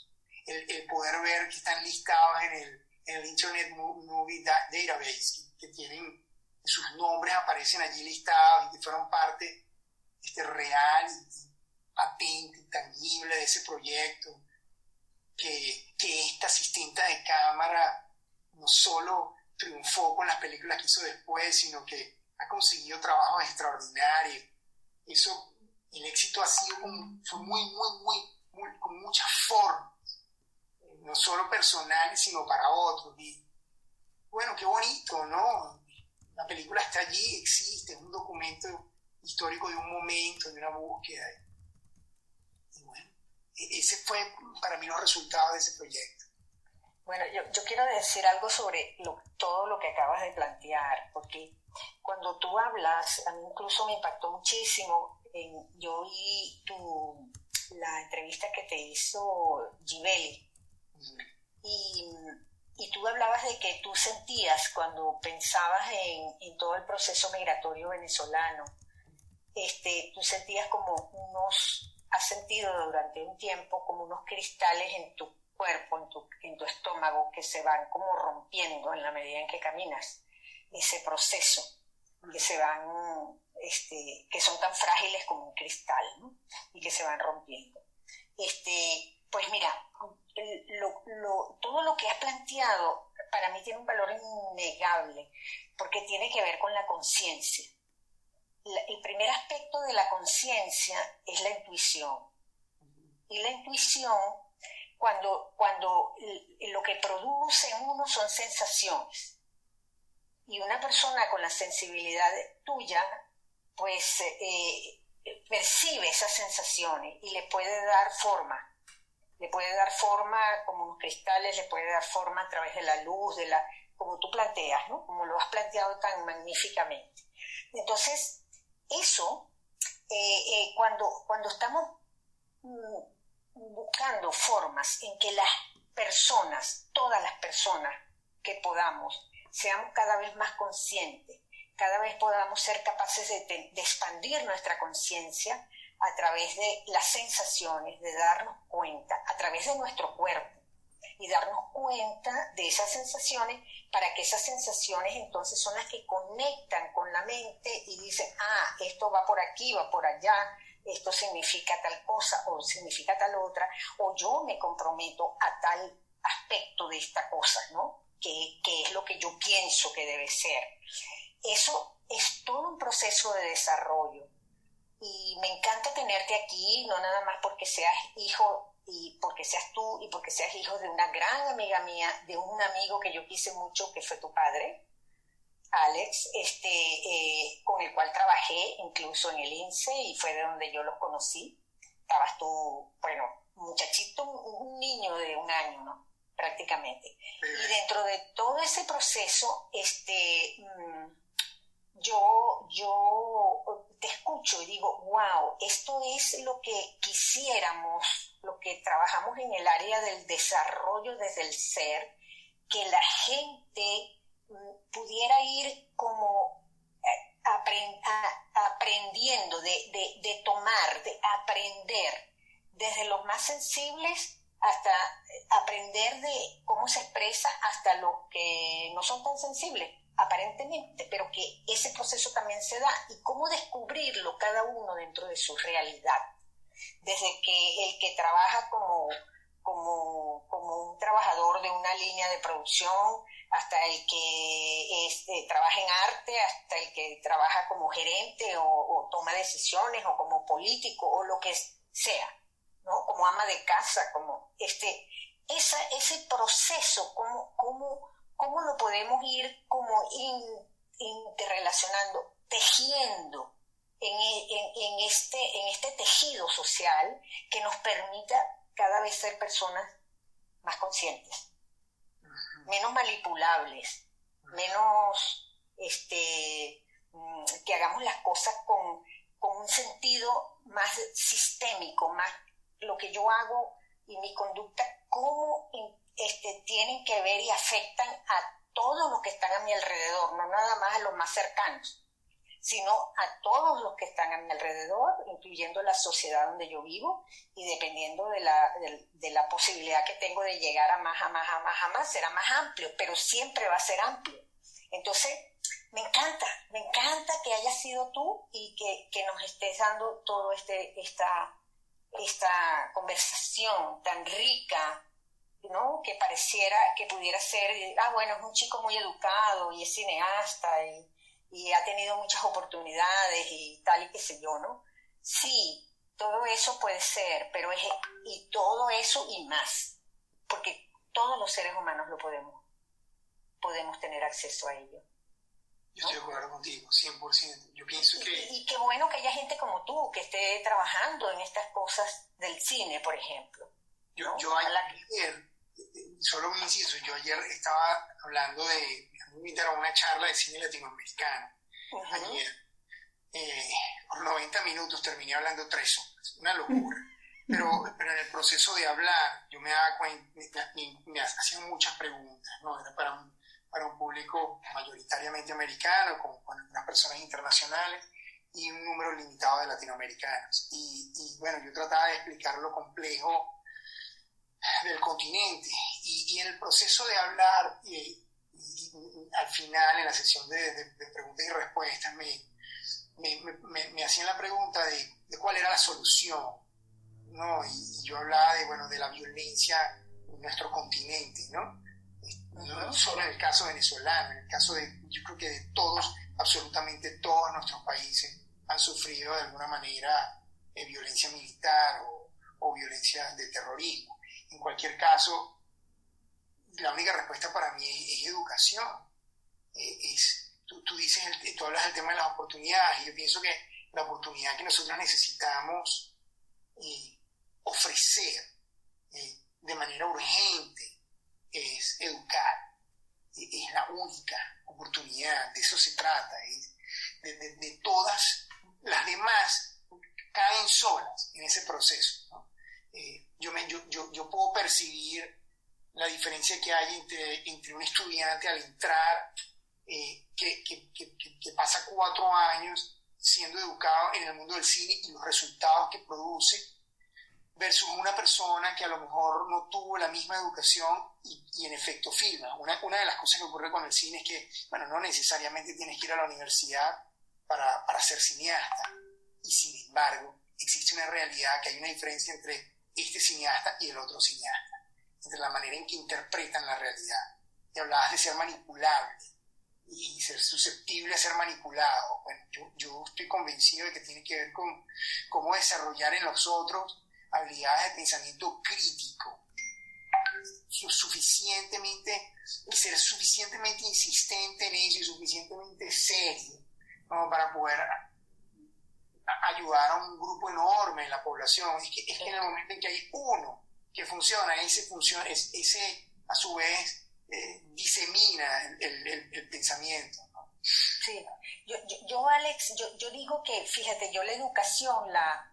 El, poder ver que están listados en el, en el Internet Movie Database, que, tienen sus nombres aparecen allí listados y que fueron parte este, real y patente, tangible de ese proyecto, que, que esta asistente de cámara no solo triunfó con las películas que hizo después, sino que ha conseguido trabajos extraordinarios. Eso, el éxito ha sido muy, muy, muy, con muchas formas, no solo personales, sino para otros. Y bueno, qué bonito, ¿no? La película está allí, existe, es un documento histórico de un momento, de una búsqueda. E-, ese fue para mí los resultados de ese proyecto. Bueno, yo, yo quiero decir algo sobre todo lo que acabas de plantear, porque cuando tú hablas, a mí incluso me impactó muchísimo, en, yo oí tu, la entrevista que te hizo Gibeli, y, y, tú hablabas de que tú sentías cuando pensabas en, en todo el proceso migratorio venezolano, este, tú sentías como unos, has sentido durante un tiempo como unos cristales en tu cuerpo, en tu, estómago, que se van como rompiendo en la medida en que caminas. Ese proceso, que se van, este, que son tan frágiles como un cristal. Y que se van rompiendo. Este, pues mira, todo lo que has planteado para mí tiene un valor innegable, porque tiene que ver con la conciencia. El primer aspecto de la conciencia es la intuición. Y la intuición cuando, cuando lo que produce en uno son sensaciones. Y una persona con la sensibilidad tuya, pues eh, percibe esas sensaciones y le puede dar forma. Le puede dar forma como unos cristales, le puede dar forma a través de la luz, de la, como tú planteas, ¿no? Como lo has planteado tan magníficamente. Entonces, eso, eh, eh, cuando, cuando estamos mm, buscando formas en que las personas, todas las personas que podamos, seamos cada vez más conscientes, cada vez podamos ser capaces de, expandir nuestra conciencia a través de las sensaciones, de darnos cuenta, a través de nuestro cuerpo y darnos cuenta de esas sensaciones para que esas sensaciones entonces son las que conectan con la mente y dicen, ah, esto va por aquí, va por allá, esto significa tal cosa o significa tal otra, o yo me comprometo a tal aspecto de esta cosa, ¿no? Que, es lo que yo pienso que debe ser. Eso es todo un proceso de desarrollo. Y me encanta tenerte aquí, no nada más porque seas hijo y porque seas tú y porque seas hijo de una gran amiga mía, de un amigo que yo quise mucho, que fue tu padre, Alex, este, eh, con el cual trabajé incluso en el INSE y fue de donde yo los conocí. Estabas tú, bueno, muchachito, un niño de un año, ¿no? Prácticamente. Y dentro de todo ese proceso, este, mm, yo, yo te escucho y digo, wow, esto es lo que quisiéramos, lo que trabajamos en el área del desarrollo desde el ser, que la gente pudiera ir como eh, aprendiendo, de, tomar, de aprender, desde los más sensibles hasta aprender de cómo se expresa hasta los que no son tan sensibles, aparentemente, pero que ese proceso también se da y cómo descubrirlo cada uno dentro de su realidad. Desde que el que trabaja como, como, como un trabajador de una línea de producción, hasta el que este, trabaja en arte, hasta el que trabaja como gerente o, toma decisiones o como político o lo que sea, ¿no? Como ama de casa, como este, esa, ese proceso, ¿cómo, cómo, cómo lo podemos ir como interrelacionando, tejiendo en, en, este, en este tejido social que nos permita cada vez ser personas más conscientes menos manipulables, menos este, mm, que hagamos las cosas con, un sentido más sistémico, más lo que yo hago y mi conducta, cómo este, tienen que ver y afectan a todos los que están a mi alrededor, no nada más a los más cercanos, sino a todos los que están a mi alrededor, incluyendo la sociedad donde yo vivo, y dependiendo de la, de, la posibilidad que tengo de llegar a más, a más, a más, a más, será más amplio, pero siempre va a ser amplio. Entonces, me encanta, me encanta que hayas sido tú y que, que nos estés dando todo este, esta, esta conversación tan rica, ¿no? Que pareciera que pudiera ser, ah, bueno, es un chico muy educado y es cineasta y, y ha tenido muchas oportunidades y tal y qué sé yo, ¿no? Sí, todo eso puede ser, pero es, y todo eso y más, porque todos los seres humanos lo podemos, podemos tener acceso a ello. Yo estoy de acuerdo contigo, 100%. Yo pienso que... Y, qué bueno que haya gente como tú que esté trabajando en estas cosas del cine, por ejemplo. Yo, yo ayer, solo un inciso, yo ayer estaba hablando de, me invitaron a una charla de cine latinoamericano, ayer. Eh, por 90 minutos terminé hablando tres horas, una locura. Pero, pero en el proceso de hablar, yo me daba cuenta, me, me hacían muchas preguntas, ¿no? Era para un para un público mayoritariamente americano, con, con algunas personas internacionales y un número limitado de latinoamericanos. Y, y, bueno, yo trataba de explicar lo complejo del continente y, y en el proceso de hablar, y, al final, en la sesión de, de, preguntas y respuestas, me, me, me, me, hacían la pregunta de, de, cuál era la solución, ¿no? Y, yo hablaba de, bueno, de la violencia en nuestro continente, ¿no? no solo en el caso venezolano, en el caso de, yo creo que de todos, absolutamente todos nuestros países han sufrido de alguna manera eh, violencia militar o, o, violencia de terrorismo. En cualquier caso, la única respuesta para mí es, educación. Eh, es, tú, tú, dices, tú hablas del tema de las oportunidades yo pienso que la oportunidad que nosotros necesitamos eh, ofrecer de manera urgente es educar, es la única oportunidad, de eso se trata, de, todas las demás caen solas en ese proceso. Eh, yo, me, yo, yo, puedo percibir la diferencia que hay entre, entre un estudiante al entrar, eh, que, que, que, que, pasa cuatro años siendo educado en el mundo del cine y los resultados que produce, versus una persona que a lo mejor no tuvo la misma educación y, en efecto filma. Una, una, de las cosas que ocurre con el cine es que, bueno, no necesariamente tienes que ir a la universidad para, para ser cineasta. Y sin embargo, existe una realidad que hay una diferencia entre este cineasta y el otro cineasta, entre la manera en que interpretan la realidad. Y hablabas de ser manipulable y ser susceptible a ser manipulado. Bueno, yo, yo estoy convencido de que tiene que ver con cómo desarrollar en los otros habilidades de pensamiento crítico, suficientemente, ser suficientemente insistente en ello y suficientemente serio para poder ayudar a un grupo enorme en la población. Es que, es que en el momento en que hay uno que funciona, ese, funciona, ese a su vez eh, disemina el, el, el pensamiento. Sí, yo, yo, yo Alex, yo, yo digo que, fíjate, yo la educación la,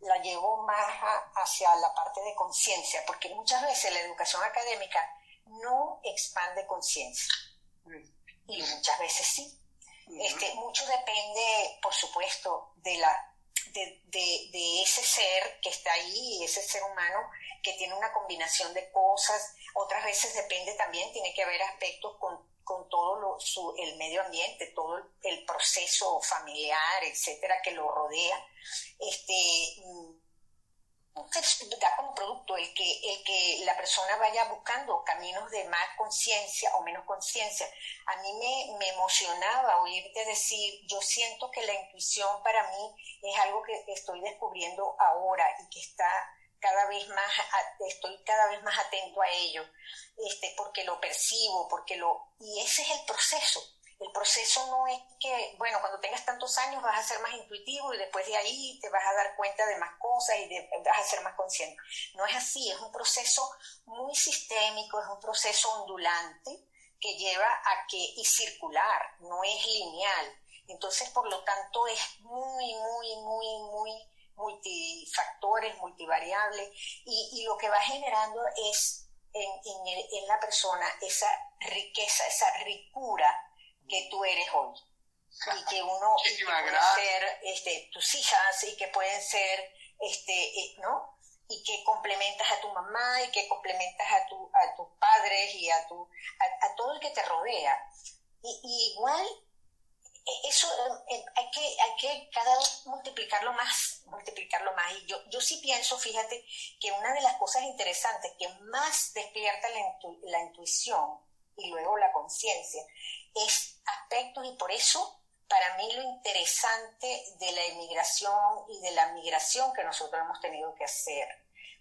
la llevo más hacia la parte de conciencia, porque muchas veces la educación académica no expande conciencia. Y muchas veces sí. Este, mucho depende, por supuesto, de, la, de, de, ese ser que está ahí, ese ser humano que tiene una combinación de cosas. Otras veces depende también, tiene que haber aspectos con con todo su, el medio ambiente, todo el, proceso familiar, etcétera, que lo rodea, este, da como producto el que, el que la persona vaya buscando caminos de más conciencia o menos conciencia. A mí me, me, emocionaba oírte decir, yo siento que la intuición para mí es algo que estoy descubriendo ahora y que está cada vez más, estoy cada vez más atento a ello, este, porque lo percibo, porque lo, y ese es el proceso. El proceso no es que, bueno, cuando tengas tantos años vas a ser más intuitivo y después de ahí te vas a dar cuenta de más cosas y vas a ser más consciente. No es así, es un proceso muy sistémico, es un proceso ondulante que lleva a que, y circular, no es lineal. Entonces, por lo tanto, es muy, muy, muy, muy multifactores, multivariables, y, lo que va generando es en, en, la persona esa riqueza, esa ricura que tú eres hoy. Y que uno puede ser este, tus hijas y que pueden ser, este, eh, ¿no? y que complementas a tu mamá y que complementas a, tu, a tus padres y a, tu, a, todo el que te rodea. Y, igual, e, eso eh, eh, hay que, hay que cada vez multiplicarlo más, multiplicarlo más. Y yo, yo sí pienso, fíjate, que una de las cosas interesantes que más despierta la, la intuición y luego la conciencia es aspectos y por eso para mí lo interesante de la emigración y de la migración que nosotros hemos tenido que hacer,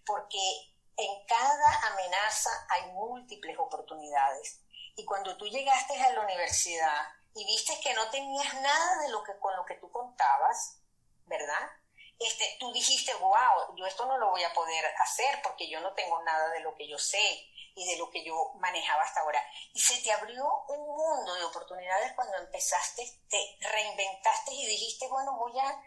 porque en cada amenaza hay múltiples oportunidades. Y cuando tú llegaste a la universidad y viste que no tenías nada de lo que con lo que tú contabas, ¿verdad? Este, tú dijiste, wow, yo esto no lo voy a poder hacer porque yo no tengo nada de lo que yo sé y de lo que yo manejaba hasta ahora. Y se te abrió un mundo de oportunidades cuando empezaste, te reinventaste y dijiste, bueno, voy a,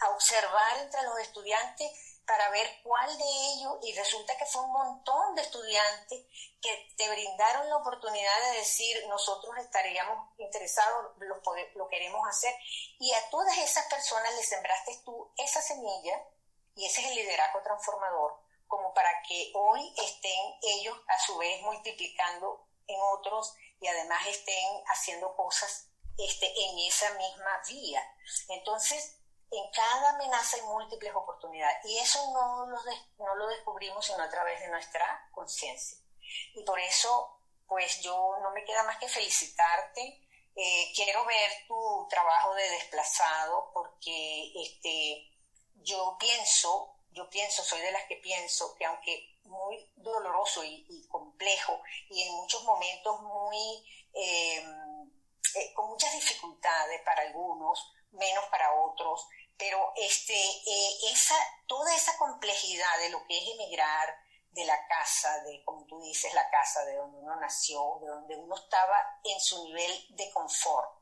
a, observar entre los estudiantes para ver cuál de ellos, y resulta que fue un montón de estudiantes que te brindaron la oportunidad de decir, nosotros estaríamos interesados, lo, lo queremos hacer, y a todas esas personas les sembraste tú esa semilla, y ese es el liderazgo transformador, como para que hoy estén ellos a su vez multiplicando en otros y además estén haciendo cosas este, en esa misma vía. Entonces, en cada amenaza hay múltiples oportunidades y eso no lo, no lo descubrimos sino a través de nuestra conciencia. Y por eso, pues yo no me queda más que felicitarte. Eh, quiero ver tu trabajo de desplazado porque este, yo pienso yo pienso, soy de las que pienso que aunque muy doloroso y, complejo y en muchos momentos muy em, eh, con muchas dificultades para algunos, menos para otros, pero este, eh, esa, toda esa complejidad de lo que es emigrar de la casa, de como tú dices, la casa de donde uno nació, de donde uno estaba en su nivel de confort,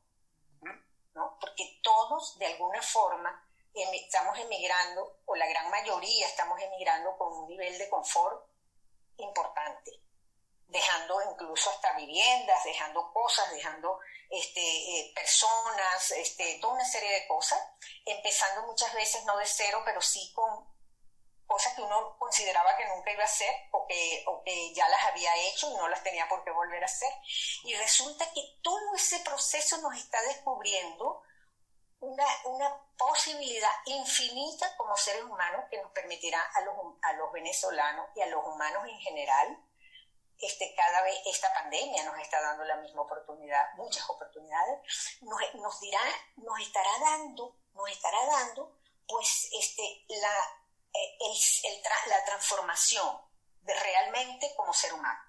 ¿no? porque todos de alguna forma estamos emigrando, o la gran mayoría estamos emigrando con un nivel de confort importante, dejando incluso hasta viviendas, dejando cosas, dejando este, eh, personas, este, toda una serie de cosas, empezando muchas veces no de cero, pero sí con cosas que uno consideraba que nunca iba a hacer o que, o que ya las había hecho y no las tenía por qué volver a hacer. Y resulta que todo ese proceso nos está descubriendo una, una, posibilidad infinita como seres humanos que nos permitirá a los, a los venezolanos y a los humanos en general, este, cada vez esta pandemia nos está dando la misma oportunidad, muchas oportunidades, nos, nos dirá, nos estará dando, nos estará dando, pues, este, la, eh, el, el, la transformación de realmente como ser humano.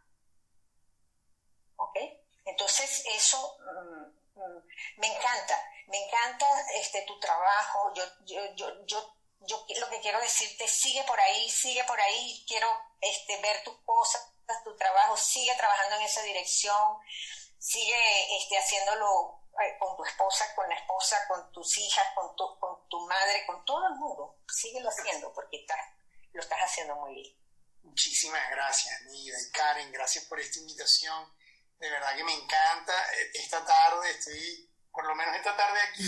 ¿Ok? Entonces, eso mm, mm, me encanta me encanta este, tu trabajo, yo, yo, yo, yo, yo lo que quiero decirte, sigue por ahí, sigue por ahí, quiero este, ver tus cosas, tu trabajo, sigue trabajando en esa dirección, sigue este, haciéndolo eh, con tu esposa, con la esposa, con tus hijas, con tu, con tu madre, con todo el mundo, síguelo haciendo porque lo estás haciendo muy bien. Muchísimas gracias, Nida y Karen, gracias por esta invitación. De verdad que me encanta. Eh, esta tarde estoy por lo menos esta tarde aquí,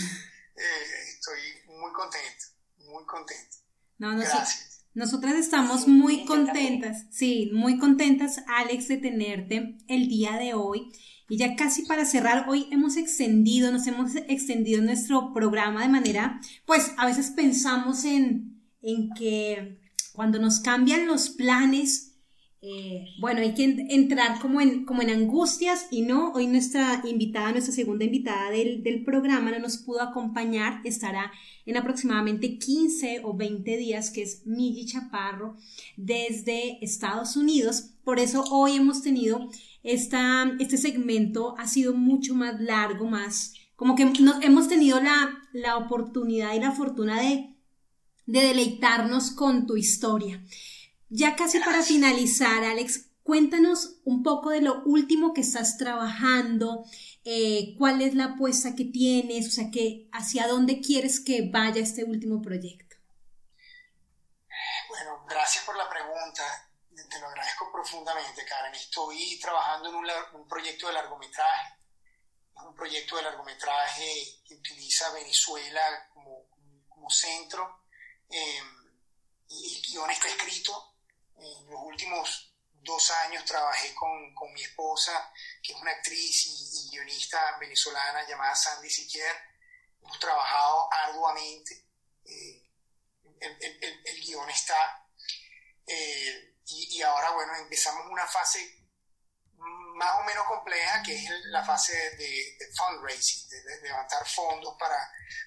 eh, estoy muy contento, muy contento. No, Gracias. Nosotras estamos muy contentas, sí, muy contentas, Alex, de tenerte el día de hoy. Y ya casi para cerrar, hoy hemos extendido, nos hemos extendido nuestro programa de manera, pues a veces pensamos en, en que cuando nos cambian los planes, bueno, hay que entrar como en, como en angustias y no, hoy nuestra invitada, nuestra segunda invitada del, del, programa no nos pudo acompañar, estará en aproximadamente 15 o 20 días, que es Migi Chaparro, desde Estados Unidos. Por eso hoy hemos tenido esta, este segmento, ha sido mucho más largo, más como que nos, hemos tenido la, la oportunidad y la fortuna de, de deleitarnos con tu historia. Ya casi para finalizar, Alex, cuéntanos un poco de lo último que estás trabajando, eh, cuál es la apuesta que tienes, o sea, que hacia dónde quieres que vaya este último proyecto. Bueno, gracias por la pregunta. Te lo agradezco profundamente, Karen. Estoy trabajando en un, proyecto de largometraje. Es un proyecto de largometraje que utiliza Venezuela como, centro. Eh, y el guion está escrito. En los últimos dos años trabajé con, con mi esposa, que es una actriz y, guionista venezolana llamada Sandy Siquier. Hemos trabajado arduamente. Eh, el, el, el, guion está. Eh, y, y, ahora, bueno, empezamos una fase más o menos compleja, que es la fase de, de fundraising, de, levantar fondos para,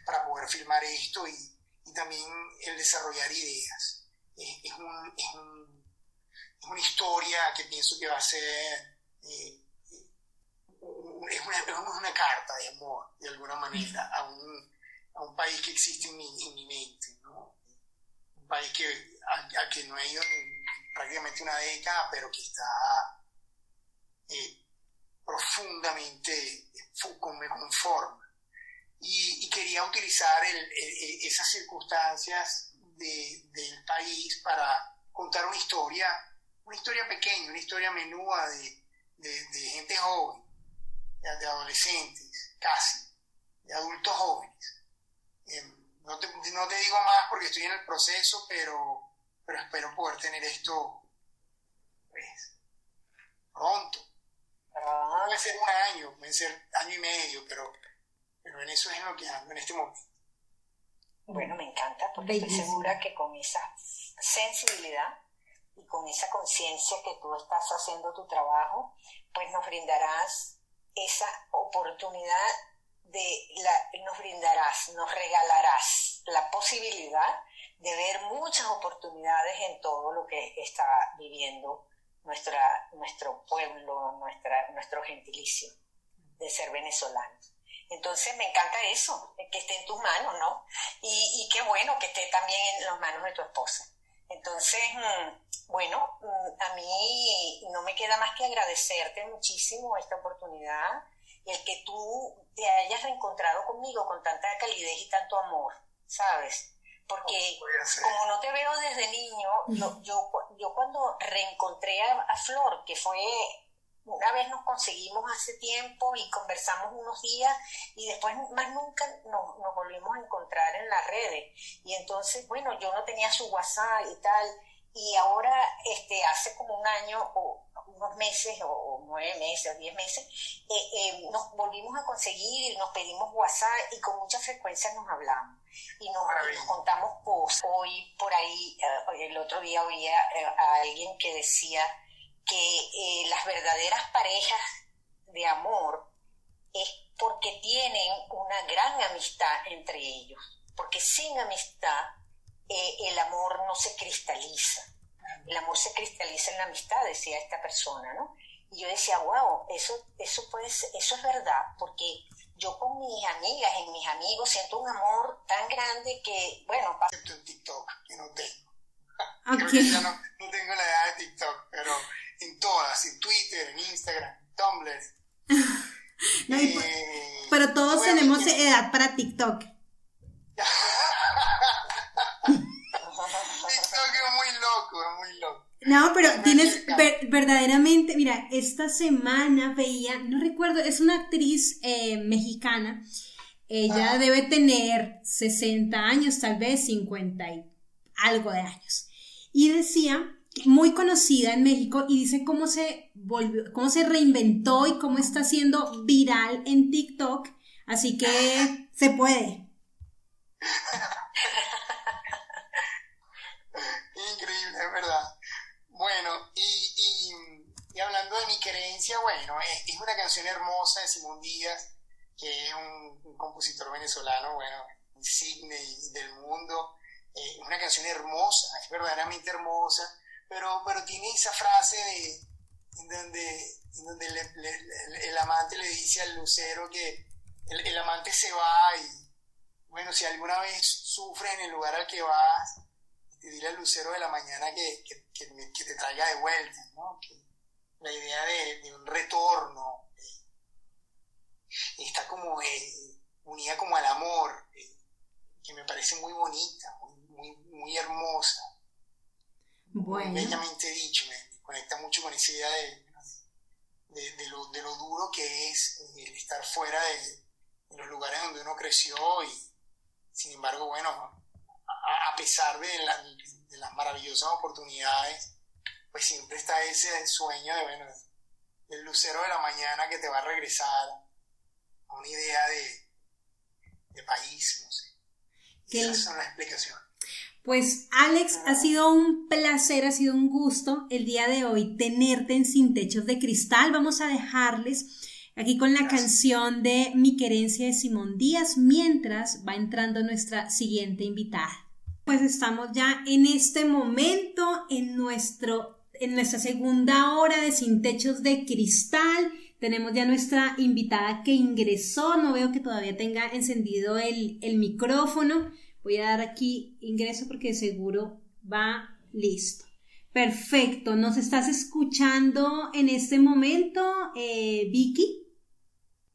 para poder filmar esto y, y también el desarrollar ideas. Es, un, es un una historia que pienso que va a ser, eh, es, una, carta de amor, de alguna manera, a un, a un país que existe en mi, en mi mente, ¿no? Un país que, al, que no he ido en prácticamente una década, pero que está eh, profundamente, me conforma. Y, y, quería utilizar el, esas circunstancias de, del país para contar una historia una historia pequeña, una historia menuda de, de, gente joven, de, adolescentes, casi, de adultos jóvenes. Em, no, te, no, te, digo más porque estoy en el proceso, pero, pero espero poder tener esto pues, pronto. Puede ser un año, puede ser año y medio, pero, pero en eso es en lo que ando en este momento. Bueno, me encanta porque estoy segura que con esa sensibilidad y con esa conciencia que tú estás haciendo tu trabajo, pues nos brindarás esa oportunidad de la, nos brindarás, nos regalarás la posibilidad de ver muchas oportunidades en todo lo que está viviendo nuestra, nuestro pueblo, nuestra, nuestro gentilicio de ser venezolanos. Entonces me encanta eso, que esté en tus manos, ¿no? Y, y qué bueno que esté también en las manos de tu esposa. Entonces, mm, bueno, mm, a mí no me queda más que agradecerte muchísimo esta oportunidad, el que tú te hayas reencontrado conmigo con tanta calidez y tanto amor, ¿sabes? Porque como no te veo desde niño, yo, yo, yo cuando reencontré a Flor, que fue una vez nos conseguimos hace tiempo y conversamos unos días y después más nunca nos, volvimos a encontrar en las redes. Y entonces, bueno, yo no tenía su WhatsApp y tal. Y ahora, este, hace como un año o unos meses o, nueve meses o diez meses, eh, eh, nos volvimos a conseguir y nos pedimos WhatsApp y con mucha frecuencia nos hablamos. Y nos, contamos cosas. Hoy por ahí, eh, el otro día oía a alguien que decía, que eh, las verdaderas parejas de amor es porque tienen una gran amistad entre ellos, porque sin amistad eh, el amor no se cristaliza, el amor se cristaliza en la amistad, decía esta persona, ¿no? Y yo decía, wow, eso, eso, puede eso es verdad, porque yo con mis amigas y mis amigos siento un amor tan grande que, bueno... en TikTok, que no tengo. no, no tengo la edad de TikTok, pero en todas, en Twitter, en Instagram, en Tumblr. Eh, pero todos tenemos edad para TikTok. TikTok es muy loco, es muy loco. No, pero tienes verdaderamente, mira, esta semana veía, no recuerdo, es una actriz eh, mexicana, ella debe tener 60 años, tal vez 50 y algo de años. Y decía muy conocida en México y dice cómo se volvió, cómo se reinventó y cómo está siendo viral en TikTok. Así que se puede. Increíble, es verdad. Bueno, y, y, hablando de mi creencia, bueno, es, una canción hermosa de Simón Díaz, que es un, compositor venezolano, bueno, insigne del mundo. Es una canción hermosa, es verdaderamente hermosa pero, pero tiene esa frase de, en donde, donde el amante le dice al lucero que el, amante se va y, bueno, si alguna vez sufre en el lugar al que vas, te dile al lucero de la mañana que, que, que, te traiga de vuelta, ¿no? la idea de, un retorno eh, está como eh, unida como al amor, eh, que me parece muy bonita, muy, muy, muy hermosa. Bellamente dicho, me, conecta mucho con esa idea de, de, lo, de, lo, duro que es el estar fuera de, los lugares donde uno creció y sin embargo, bueno, a, pesar de, de, las maravillosas oportunidades, pues siempre está ese sueño de, bueno, el lucero de la mañana que te va a regresar a una idea de, de país, no sé. Esas son las explicaciones. Pues Alex, ha sido un placer, ha sido un gusto el día de hoy tenerte en Sin Techos de Cristal. Vamos a dejarles aquí con la canción de Mi Querencia de Simón Díaz mientras va entrando nuestra siguiente invitada. Pues estamos ya en este momento en nuestro en nuestra segunda hora de Sin Techos de Cristal. Tenemos ya nuestra invitada que ingresó. No veo que todavía tenga encendido el, el micrófono. Voy a dar aquí ingreso porque seguro va listo. Perfecto, ¿nos estás escuchando en este momento, eh, Vicky?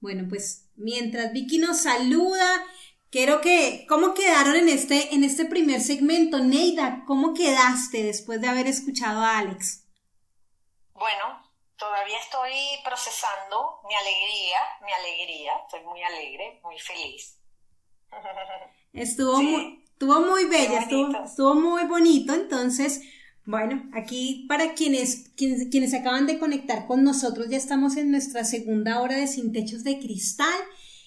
Bueno, pues mientras Vicky nos saluda, quiero que, ¿cómo quedaron en este, en este primer segmento? Neida, ¿cómo quedaste después de haber escuchado a Alex? Bueno, todavía estoy procesando mi alegría, mi alegría, estoy muy alegre, muy feliz. Estuvo, muy, estuvo muy bella, estuvo, estuvo, muy bonito. Entonces, bueno, aquí para quienes, quienes, quienes acaban de conectar con nosotros, ya estamos en nuestra segunda hora de Sin Techos de Cristal.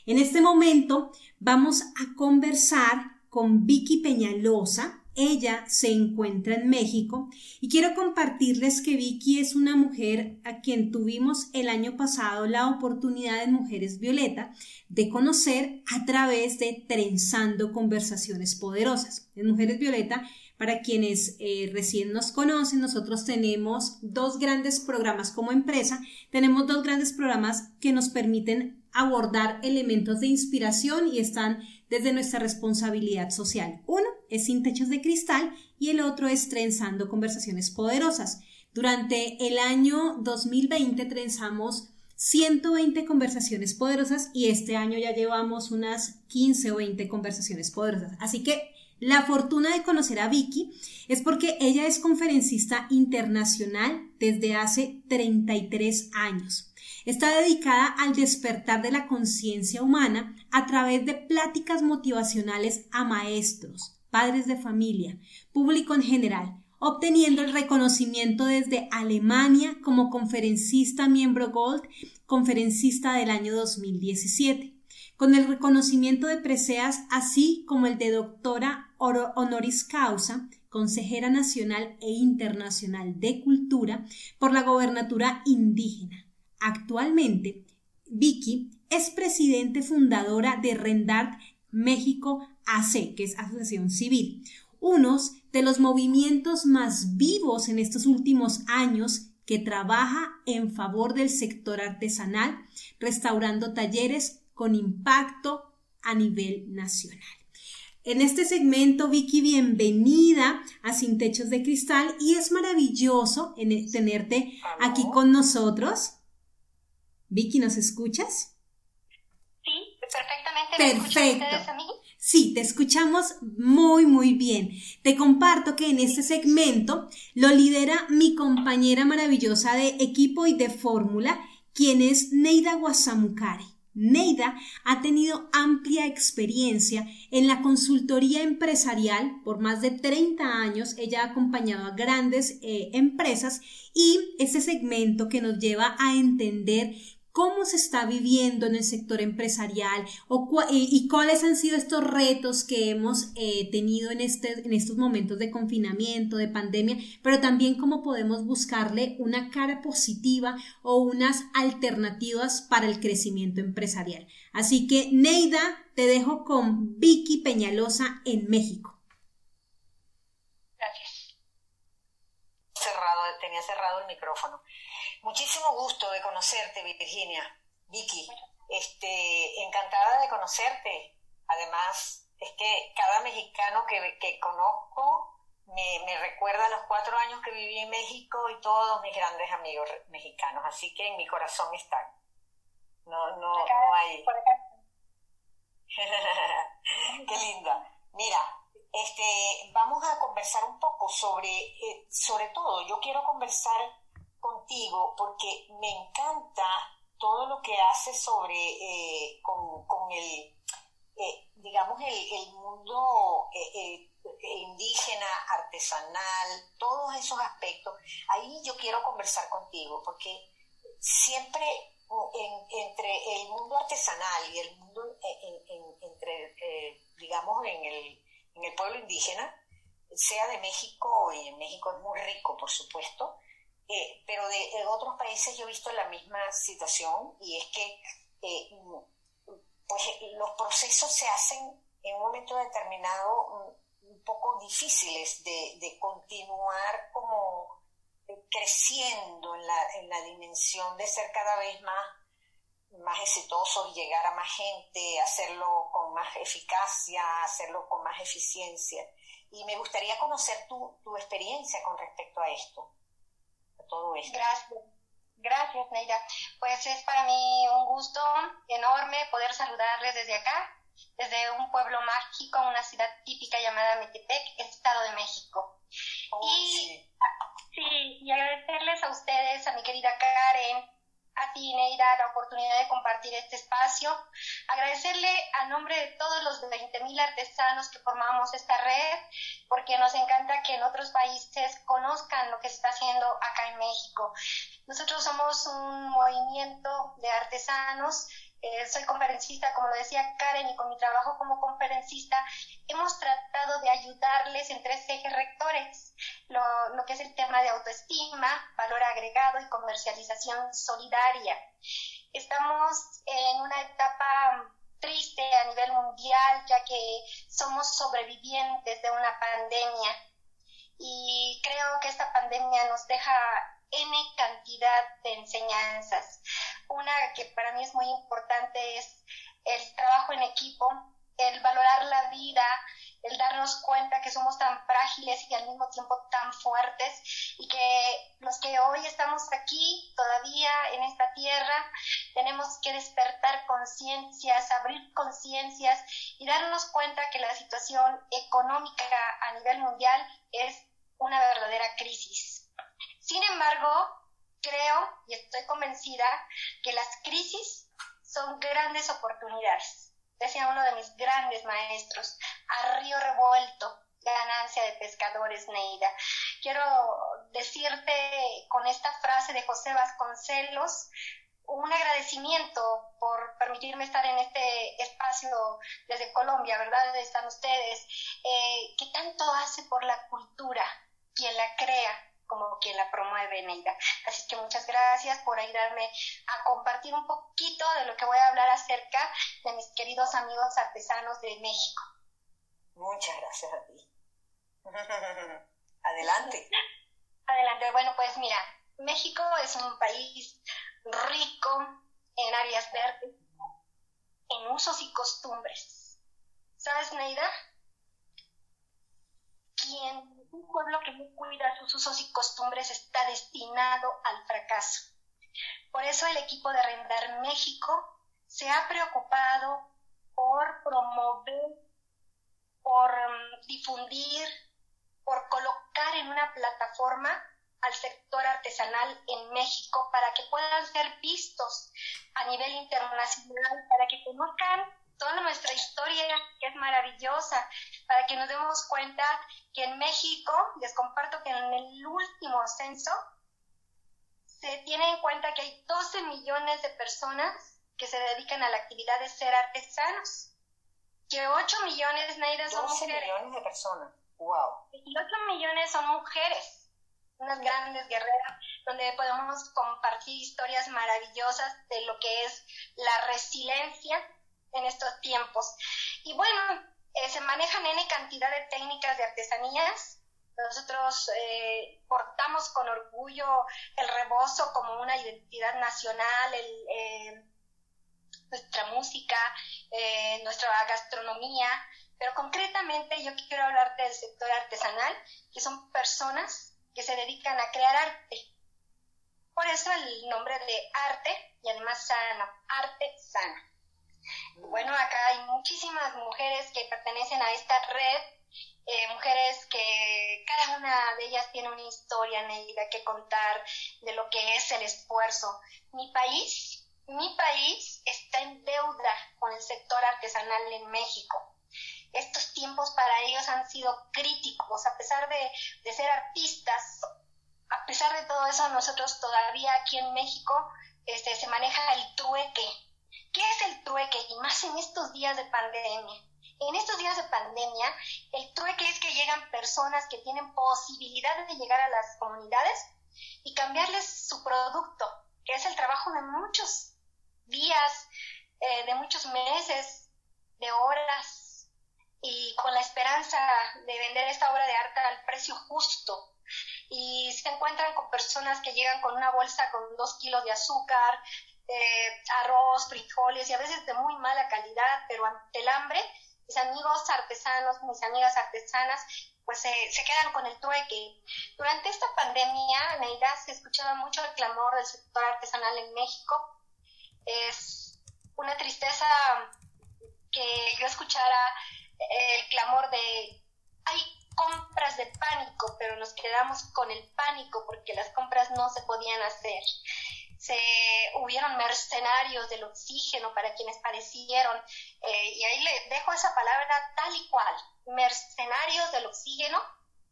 En este momento vamos a conversar con Vicky Peñalosa, ella se encuentra en México y quiero compartirles que Vicky es una mujer a quien tuvimos el año pasado la oportunidad en Mujeres Violeta de conocer a través de Trenzando Conversaciones Poderosas. En Mujeres Violeta para quienes eh, recién nos conocen, nosotros tenemos dos grandes programas como empresa. Tenemos dos grandes programas que nos permiten abordar elementos de inspiración y están desde nuestra responsabilidad social. Uno es Sin Techos de Cristal y el otro es Trenzando Conversaciones Poderosas. Durante el año 2020 trenzamos 120 conversaciones poderosas y este año ya llevamos unas 15 o 20 conversaciones poderosas. Así que la fortuna de conocer a Vicky es porque ella es conferencista internacional desde hace 33 años. Está dedicada al despertar de la conciencia humana a través de pláticas motivacionales a maestros, padres de familia, público en general, obteniendo el reconocimiento desde Alemania como conferencista miembro Gold, conferencista del año 2017 con el reconocimiento de preseas así como el de doctora honoris causa, consejera nacional e internacional de cultura por la gobernatura indígena. Actualmente, Vicky es presidente fundadora de Rendart México AC, que es Asociación Civil, unos de los movimientos más vivos en estos últimos años que trabaja en favor del sector artesanal, restaurando talleres con impacto a nivel nacional. En este segmento, Vicky, bienvenida a Sin Techos de Cristal y es maravilloso tenerte aquí con nosotros. Vicky, ¿nos escuchas? Sí, perfectamente. Perfecto. a mí? Sí, te escuchamos muy, muy bien. Te comparto que en este segmento lo lidera mi compañera maravillosa de equipo y de fórmula, quien es Neida Guasamukari. Neida ha tenido amplia experiencia en la consultoría empresarial por más de 30 años. Ella ha acompañado a grandes eh, empresas y ese segmento que nos lleva a entender cómo se está viviendo en el sector empresarial y, cuáles han sido estos retos que hemos eh, tenido en, este, en estos momentos de confinamiento, de pandemia, pero también cómo podemos buscarle una cara positiva o unas alternativas para el crecimiento empresarial. Así que, Neida, te dejo con Vicky Peñalosa en México. Gracias. Cerrado, tenía cerrado el micrófono. Muchísimo gusto de conocerte, Virginia. Vicky, este, encantada de conocerte. Además, es que cada mexicano que, que conozco me, me, recuerda los cuatro años que viví en México y todos mis grandes amigos mexicanos. Así que en mi corazón están. No, no, no hay. Qué linda. Mira, este, vamos a conversar un poco sobre, eh, sobre todo, yo quiero conversar contigo porque me encanta todo lo que haces sobre, eh, con, con, el, eh, digamos, el, el mundo indígena, artesanal, todos esos aspectos. Ahí yo quiero conversar contigo porque siempre entre el mundo artesanal y el mundo, entre, digamos, en el en el pueblo indígena, sea de México, y en México es muy rico, por supuesto, eh, pero de, otros países yo he visto la misma situación y es que eh, pues, los procesos se hacen en un momento determinado mm, un poco difíciles de, continuar como creciendo en la, en la dimensión de ser cada vez más más exitosos, llegar a más gente, hacerlo con más eficacia, hacerlo con más eficiencia. Y me gustaría conocer tu, tu experiencia con respecto a esto, todo esto. Gracias. Gracias, Neida. Pues es para mí un gusto enorme poder saludarles desde acá, desde un pueblo mágico, una ciudad típica llamada Metepec, Estado de México. Oh, y, sí, y agradecerles a ustedes, a mi querida Karen, a ti, Neida, la oportunidad de compartir este espacio. Agradecerle a nombre de todos los 20.000 artesanos que formamos esta red, porque nos encanta que en otros países conozcan lo que se está haciendo acá en México. Nosotros somos un movimiento de artesanos eh, soy conferencista, como lo decía Karen, y con mi trabajo como conferencista hemos tratado de ayudarles en tres ejes rectores, lo, lo que es el tema de autoestima, valor agregado y comercialización solidaria. Estamos en una etapa triste a nivel mundial, ya que somos sobrevivientes de una pandemia y creo que esta pandemia nos deja N cantidad de enseñanzas. Una que para mí es muy importante es el trabajo en equipo, el valorar la vida, el darnos cuenta que somos tan frágiles y al mismo tiempo tan fuertes y que los que hoy estamos aquí todavía en esta tierra tenemos que despertar conciencias, abrir conciencias y darnos cuenta que la situación económica a nivel mundial es una verdadera crisis. Sin embargo, creo y estoy convencida que las crisis son grandes oportunidades. Decía uno de mis grandes maestros, a río revuelto, ganancia de pescadores, Neida. Quiero decirte con esta frase de José Vasconcelos, un agradecimiento por permitirme estar en este espacio desde Colombia, ¿verdad? Están ustedes. Eh, ¿Qué tanto hace por la cultura quien la crea? Como quien la promueve, Neida. Así que muchas gracias por ayudarme a compartir un poquito de lo que voy a hablar acerca de mis queridos amigos artesanos de México. Muchas gracias a ti. Adelante. Adelante. Bueno, pues mira, México es un país rico en áreas verdes, en usos y costumbres. ¿Sabes, Neida? Quien un pueblo que no cuida sus usos y costumbres está destinado al fracaso. Por eso el equipo de Arrendar México se ha preocupado por promover, por mm, difundir, por colocar en una plataforma al sector artesanal en México para que puedan ser vistos a nivel internacional, para que conozcan toda nuestra historia, que es maravillosa, para que nos demos cuenta que en México, les comparto que en el último censo, se tiene en cuenta que hay 12 millones de personas que se dedican a la actividad de ser artesanos, que 8 millones, Naira, son 12 millones de personas, wow. Y 8 millones son mujeres, unas grandes guerreras, donde podemos compartir historias maravillosas de lo que es la resiliencia en estos tiempos. Y bueno, eh, se manejan N cantidad de técnicas de artesanías. Nosotros eh, portamos con orgullo el rebozo como una identidad nacional, eh, nuestra música, nuestra gastronomía, pero concretamente yo quiero hablarte del sector artesanal, que son personas que se dedican a crear arte. Por eso el nombre de arte y además sano, arte sana. Bueno, acá hay muchísimas mujeres que pertenecen a esta red eh, mujeres que cada una de ellas tiene una historia, Neida, que contar de lo que es el esfuerzo. Mi país, mi país está en deuda con el sector artesanal en México. Estos tiempos para ellos han sido críticos, a pesar de, de ser artistas, a pesar de todo eso, nosotros todavía aquí en México este, se maneja el trueque. ¿Qué es el trueque? Y más en estos días de pandemia. En estos días de pandemia, el trueque es que llegan personas que tienen posibilidad de llegar a las comunidades y cambiarles su producto, que es el trabajo de muchos días, eh, de muchos meses, de horas, y con la esperanza de vender esta obra de arte al precio justo, y se encuentran con personas que llegan con una bolsa con dos kilos de azúcar, eh, arroz, frijoles y a veces de muy mala calidad, pero ante el hambre, mis amigos artesanos, mis amigas artesanas, pues se quedan con el trueque. Durante esta pandemia, Neida, se escuchaba mucho el clamor del sector artesanal en México. Es una tristeza que yo escuchara el clamor de hay compras de pánico, pero nos quedamos con el pánico porque las compras no se podían hacer. Se hubieron mercenarios del oxígeno para quienes padecieron, eh, y ahí le dejo esa palabra tal y cual, mercenarios del oxígeno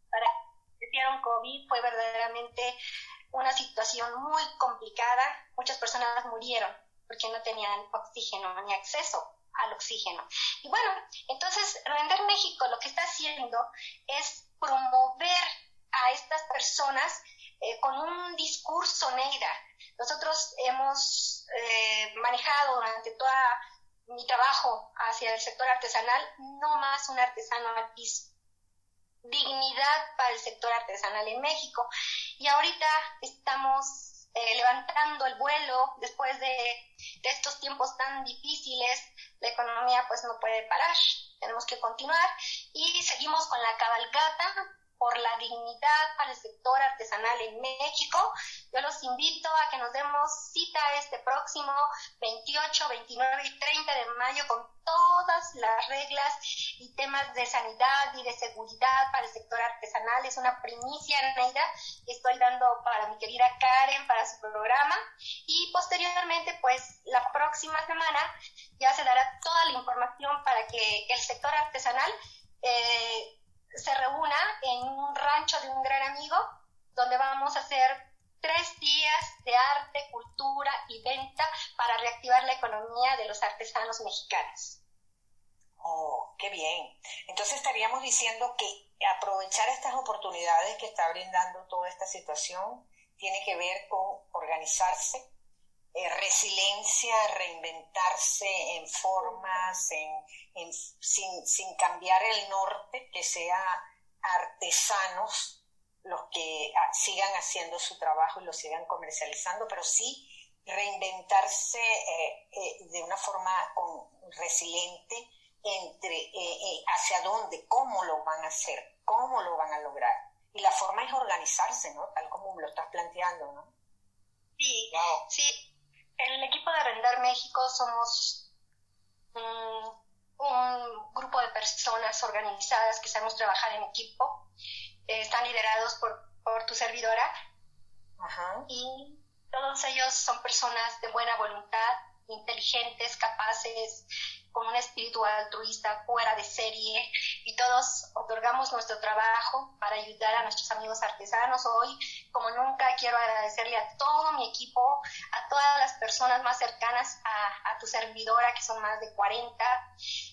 para hicieron COVID fue verdaderamente una situación muy complicada. Muchas personas murieron porque no tenían oxígeno ni acceso al oxígeno. Y bueno, entonces Render México lo que está haciendo es promover a estas personas eh, con un discurso negra. Nosotros hemos eh, manejado durante toda mi trabajo hacia el sector artesanal, no más un artesano al. Dignidad para el sector artesanal en México. Y ahorita estamos eh, levantando el vuelo después de, de, estos tiempos tan difíciles. La economía pues no puede parar, tenemos que continuar y seguimos con la cabalgata por la dignidad para el sector artesanal en México. Yo los invito a que nos demos cita este próximo 28, 29 y 30 de mayo con todas las reglas y temas de sanidad y de seguridad para el sector artesanal. Es una primicia, Neida, que estoy dando para mi querida Karen, para su programa. Y posteriormente, pues la próxima semana ya se dará toda la información para que el sector artesanal eh, se reúna en un rancho de un gran amigo donde vamos a hacer tres días de arte, cultura y venta para reactivar la economía de los artesanos mexicanos. Oh, qué bien. Entonces estaríamos diciendo que aprovechar estas oportunidades que está brindando toda esta situación tiene que ver con organizarse, eh, resiliencia, reinventarse en formas, en, sin, sin, cambiar el norte, que sea artesanos los que ah, sigan haciendo su trabajo y lo sigan comercializando, pero sí reinventarse eh, eh, de una forma con, resiliente entre hacia dónde, cómo lo van a hacer, cómo lo van a lograr. Y la forma es organizarse, ¿no? Tal como lo estás planteando, ¿no? Sí, sí, el equipo de Render México somos un, grupo de personas organizadas que sabemos trabajar en equipo. Eh, están liderados por, por tu servidora. Y todos ellos son personas de buena voluntad, inteligentes, capaces, con un espíritu altruista fuera de serie y todos otorgamos nuestro trabajo para ayudar a nuestros amigos artesanos. Hoy, como nunca, quiero agradecerle a todo mi equipo, a todas las personas más cercanas a, a tu servidora, que son más de 40.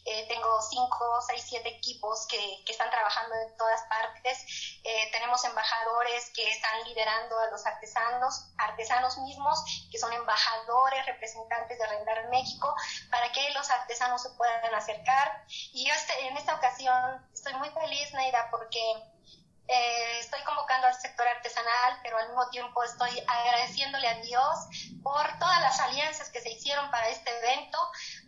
Eh, tengo 5, 6, 7 equipos que, que, están trabajando en todas partes. Eh, tenemos embajadores que están liderando a los artesanos, artesanos mismos, que son embajadores, representantes de Rendar México, para que los artesanos no se puedan acercar. Y yo este, en esta ocasión estoy muy feliz, Naida, porque eh, estoy convocando al sector artesanal, pero al mismo tiempo estoy agradeciéndole a Dios por todas las alianzas que se hicieron para este evento,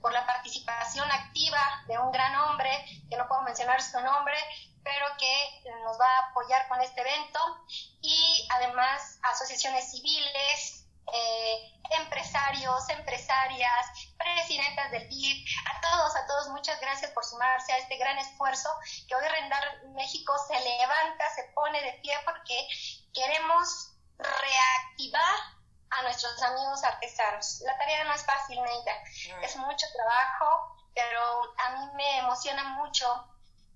por la participación activa de un gran hombre, que no puedo mencionar su nombre, pero que nos va a apoyar con este evento, y además asociaciones civiles, eh, empresarios, empresarias, presidentas del PIB, a todos, a todos, muchas gracias por sumarse a este gran esfuerzo que hoy Rendar México se levanta, se pone de pie porque queremos reactivar a nuestros amigos artesanos. La tarea no es fácil, Neida, es mucho trabajo, pero a mí me emociona mucho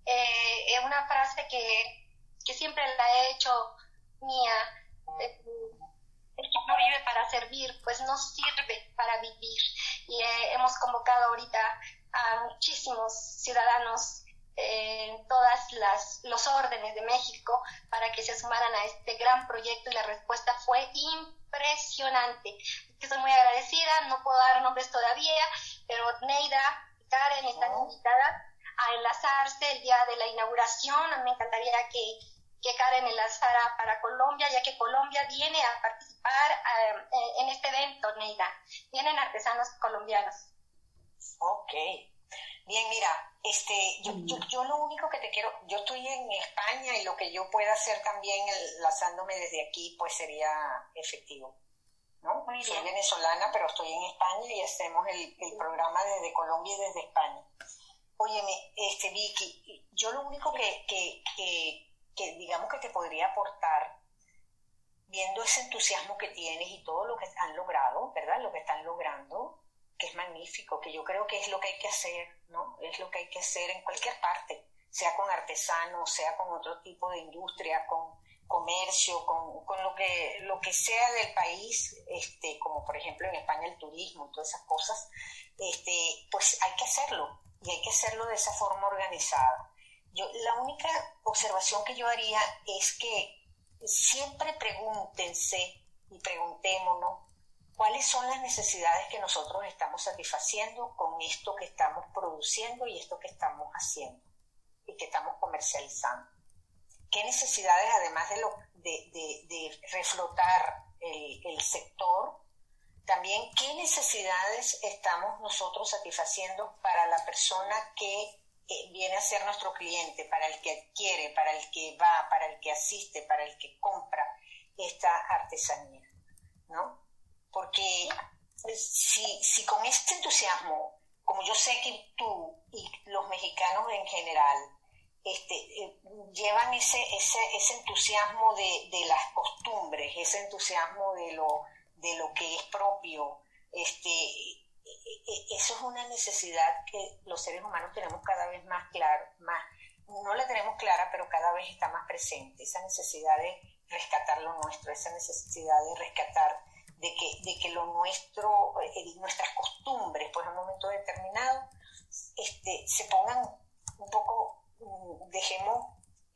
eh, una frase que, que siempre la he hecho mía. Eh, no vive para servir, pues no sirve para vivir. Y eh, hemos convocado ahorita a muchísimos ciudadanos en todas las los órdenes de México para que se sumaran a este gran proyecto y la respuesta fue impresionante. Estoy muy agradecida, no puedo dar nombres todavía, pero Neida y Karen están invitadas a enlazarse el día de la inauguración. Me encantaría que que Karen enlazara para Colombia, ya que Colombia viene a participar eh, en este evento, Neida. Vienen artesanos colombianos. Ok. Bien, mira, este, yo, yo, lo único que te quiero, yo estoy en España y lo que yo pueda hacer también enlazándome desde aquí, pues sería efectivo. ¿no? Soy venezolana, pero estoy en España y hacemos el, el programa desde Colombia y desde España. Óyeme, este, Vicky, yo lo único que, que, que que digamos que te podría aportar viendo ese entusiasmo que tienes y todo lo que han logrado, ¿verdad? Lo que están logrando, que es magnífico, que yo creo que es lo que hay que hacer, ¿no? Es lo que hay que hacer en cualquier parte, sea con artesanos, sea con otro tipo de industria, con comercio, con, con, lo, que, lo que sea del país, este, como por ejemplo en España el turismo y todas esas cosas, este, pues hay que hacerlo y hay que hacerlo de esa forma organizada la única observación que yo haría es que siempre pregúntense y preguntémonos cuáles son las necesidades que nosotros estamos satisfaciendo con esto que estamos produciendo y esto que estamos haciendo y que estamos comercializando. ¿Qué necesidades, además de, lo, reflotar el sector, también qué necesidades estamos nosotros satisfaciendo para la persona que viene a ser nuestro cliente, para el que adquiere, para el que va, para el que asiste, para el que compra esta artesanía, ¿no? Porque si, si con este entusiasmo, como yo sé que tú y los mexicanos en general, este, eh, llevan ese, ese, ese entusiasmo de, de, las costumbres, ese entusiasmo de lo, de lo que es propio, este, eso es una necesidad que los seres humanos tenemos cada vez más claro, más, no la tenemos clara, pero cada vez está más presente, esa necesidad de rescatar lo nuestro, esa necesidad de rescatar, de que, de que lo nuestro, eh, nuestras costumbres, pues en un momento determinado, este, se pongan un poco, mm, dejemos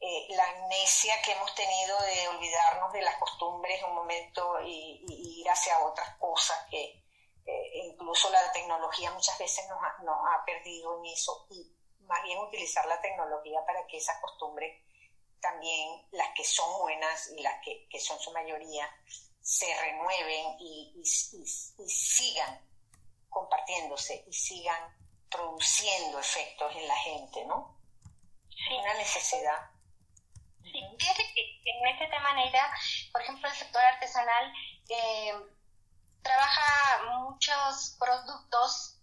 eh, la amnesia que hemos tenido de olvidarnos de las costumbres en un momento y ir hacia otras cosas que, incluso la tecnología muchas veces nos ha, nos ha perdido en eso y más bien utilizar la tecnología para que esas costumbres también, las que son buenas y las que, que son su mayoría, se renueven y, y, sigan compartiéndose y sigan produciendo efectos en la gente, ¿no? Sí. Una necesidad. Sí, fíjate que en este tema, Neida, por ejemplo, el sector artesanal, eh, trabaja muchos productos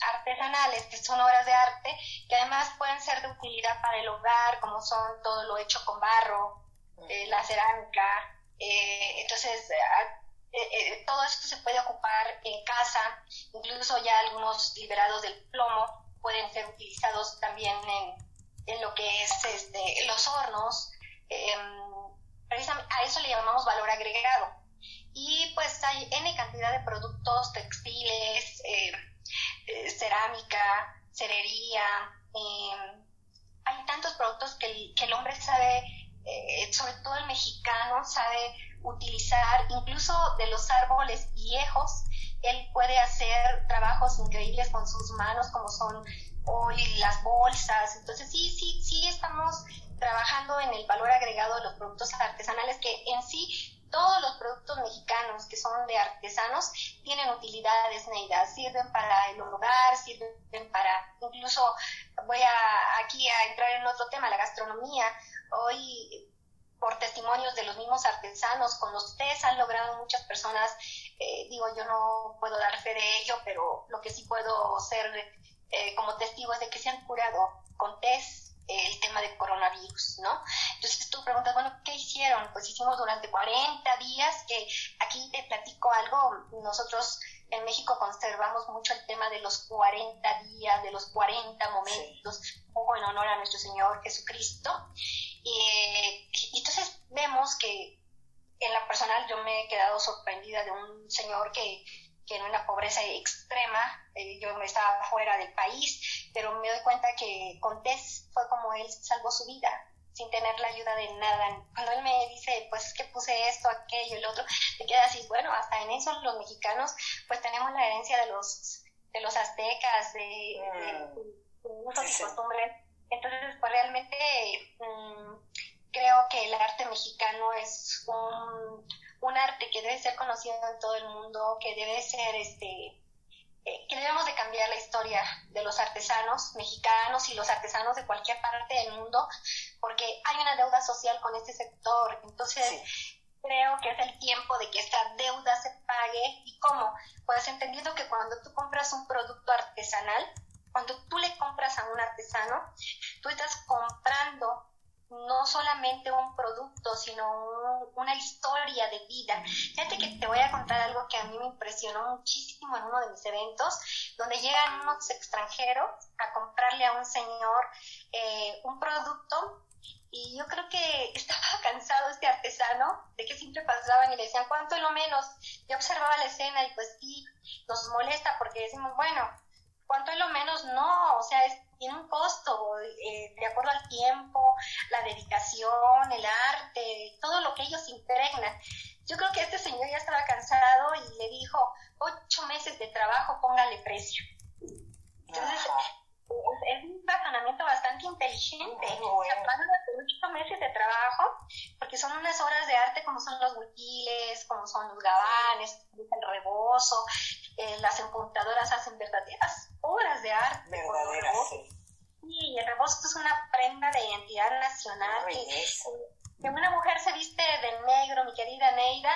artesanales, que son obras de arte, que además pueden ser de utilidad para el hogar, como son todo lo hecho con barro, eh, la cerámica. Eh, entonces, eh, todo esto se puede ocupar en casa, incluso ya algunos liberados del plomo pueden ser utilizados también en, en lo que es este, los hornos. Em, a eso le llamamos valor agregado y pues hay N cantidad de productos textiles, eh, eh, cerámica, cerería, em, hay tantos productos que el, hombre sabe, eh, sobre todo el mexicano, sabe utilizar, incluso de los árboles viejos, él puede hacer trabajos increíbles con sus manos, como son hoy las bolsas. Entonces, sí, sí, sí estamos trabajando en el valor agregado de los productos artesanales que en sí todos los productos mexicanos que son de artesanos tienen utilidades, Neida, sirven para el hogar, sirven para, incluso voy a aquí a entrar en otro tema, la gastronomía. Hoy por testimonios de los mismos artesanos, con los test han logrado muchas personas, eh, digo, yo no puedo dar fe de ello, pero lo que sí puedo ser eh, como testigo es de que se han curado con test el tema de coronavirus, ¿no? Entonces tú preguntas, bueno, ¿qué hicieron? Pues hicimos durante 40 días, que aquí te platico algo, nosotros en México conservamos mucho el tema de los 40 días, de los 40 momentos, un poco en honor a nuestro Señor Jesucristo. Y, entonces vemos que en la personal yo me he quedado sorprendida de un señor que, que en una pobreza extrema, eh, yo yo estaba fuera del país, pero me doy cuenta que con Tess fue como él salvó su vida sin tener la ayuda de nada. Cuando él me dice, pues es que puse esto, aquello, el otro, te queda así, bueno, hasta en eso los mexicanos pues tenemos la herencia de los de los aztecas, de, de, usos y costumbres. Entonces, pues realmente mm, creo que el arte mexicano es un, un arte que debe ser conocido en todo el mundo, que debe ser este que debemos de cambiar la historia de los artesanos mexicanos y los artesanos de cualquier parte del mundo, porque hay una deuda social con este sector. Entonces, creo que es el tiempo de que esta deuda se pague. ¿Y cómo? Pues entendiendo que cuando tú compras un producto artesanal, cuando tú le compras a un artesano, tú estás comprando no solamente un producto, sino una historia de vida. Fíjate que te voy a contar algo que a mí me impresionó muchísimo en uno de mis eventos, donde llegan unos extranjeros a comprarle a un señor eh, un producto y yo creo que estaba cansado este artesano de que siempre pasaban y le decían, ¿cuánto es lo menos? Yo observaba la escena y pues sí, nos molesta porque decimos, bueno, ¿cuánto es lo menos? No, o sea, es tiene un costo eh, de acuerdo al tiempo, la dedicación, el arte, todo lo que ellos impregnan. Yo creo que este señor ya estaba cansado y le dijo, ocho meses de trabajo, póngale precio. Entonces, es, un razonamiento bastante inteligente. ocho meses de trabajo, porque son unas obras de arte como son los huipiles, como son los gabanes, el rebozo, eh, las empuntadoras hacen verdaderas obras de arte. Verdaderas, sí. el rebozo es una prenda de identidad nacional que, que, una mujer se viste de negro, mi querida Neida,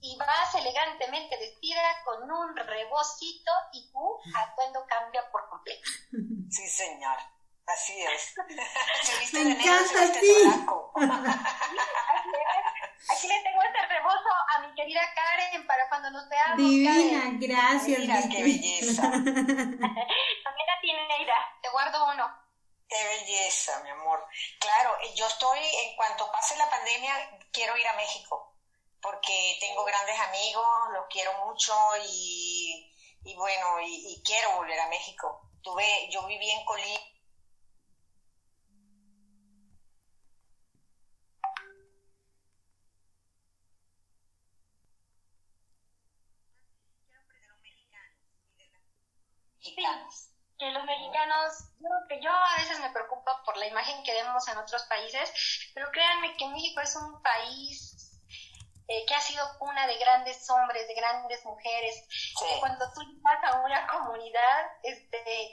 y vas elegantemente vestida con un rebocito y tu atuendo cambia por completo. Sí, señor. Así es. Se Me encanta, sí. Aquí le tengo este rebozo a mi querida Karen para cuando nos veamos. Divina, gracias. Mira, qué belleza. También la tiene Neida, te guardo uno. Qué belleza, mi amor. Claro, eh, yo estoy, en cuanto pase la pandemia, quiero ir a México, porque tengo grandes amigos, los quiero mucho y, y bueno, y, y, quiero volver a México. Tuve, yo viví en Colima que los mexicanos, yo, que yo a veces me preocupo por la imagen que vemos en otros países, pero créanme que México es un país eh, que ha sido cuna de grandes hombres, de grandes mujeres. cuando tú vas a una comunidad, este,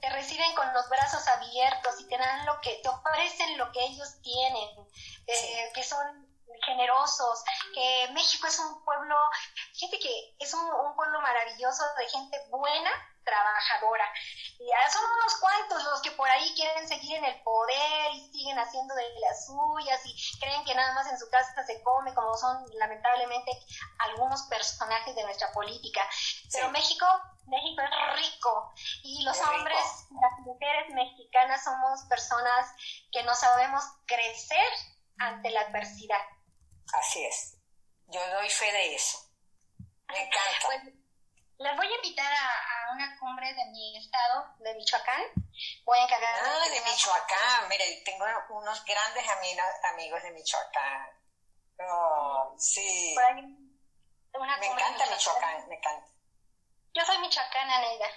te reciben con los brazos abiertos y te dan lo que, te ofrecen lo que ellos tienen, eh, que son generosos, que México es un pueblo, fíjate que es un, un pueblo maravilloso de gente buena, trabajadora. Y son unos cuantos los que por ahí quieren seguir en el poder y siguen haciendo de las suyas y creen que nada más en su casa se come, como son lamentablemente algunos personajes de nuestra política. Pero México, México es rico y los hombres, las mujeres mexicanas somos personas que no sabemos crecer ante la adversidad. Así es. Yo doy fe de eso. Me encanta. Pues, les voy a invitar a, una cumbre de mi estado, de Michoacán. Voy a encargar. Ah, de Michoacán. Mire, tengo unos grandes amigos, de Michoacán. Oh, sí. me encanta Michoacán, me encanta. Yo soy michoacana, Neida.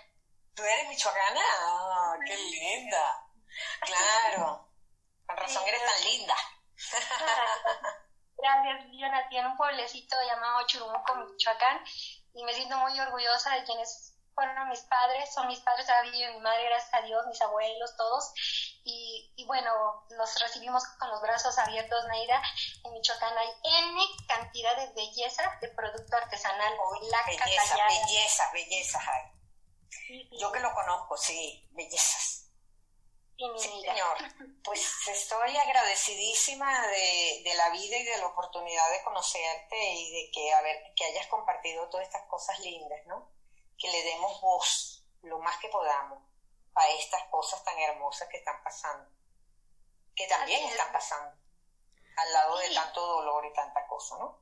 ¿Tú eres michoacana? Oh, qué linda. Claro. Con razón eres tan linda. Gracias, yo nací en un pueblecito llamado Churumuco, Michoacán, y me siento muy orgullosa de quienes fueron mis padres, son mis padres, todavía mi madre, gracias a Dios, mis abuelos, todos. Y, y, bueno, los recibimos con los brazos abiertos, Naida. En Michoacán hay N cantidad de belleza de producto artesanal. la belleza, belleza, belleza hay. Yo que lo conozco, sí, bellezas. Sí, señor. Pues estoy agradecidísima de, de, la vida y de la oportunidad de conocerte y de que, a ver, que hayas compartido todas estas cosas lindas, ¿no? Que le demos voz lo más que podamos a estas cosas tan hermosas que están pasando, que también están pasando, al lado de tanto dolor y tanta cosa, ¿no?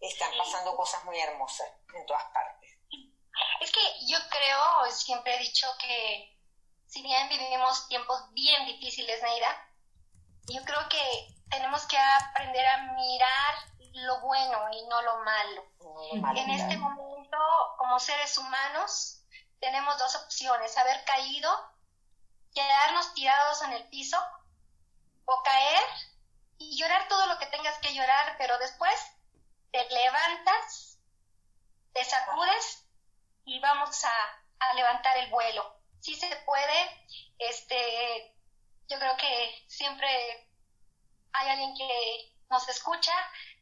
Están pasando cosas muy hermosas en todas partes. Es que yo creo, siempre he dicho que si bien vivimos tiempos bien difíciles, Neida, yo creo que tenemos que aprender a mirar lo bueno y no lo malo. en este momento, como seres humanos, tenemos dos opciones, haber caído, quedarnos tirados en el piso o caer y llorar todo lo que tengas que llorar, pero después te levantas, te sacudes y vamos a, a levantar el vuelo sí se puede. Este, yo creo que siempre hay alguien que nos escucha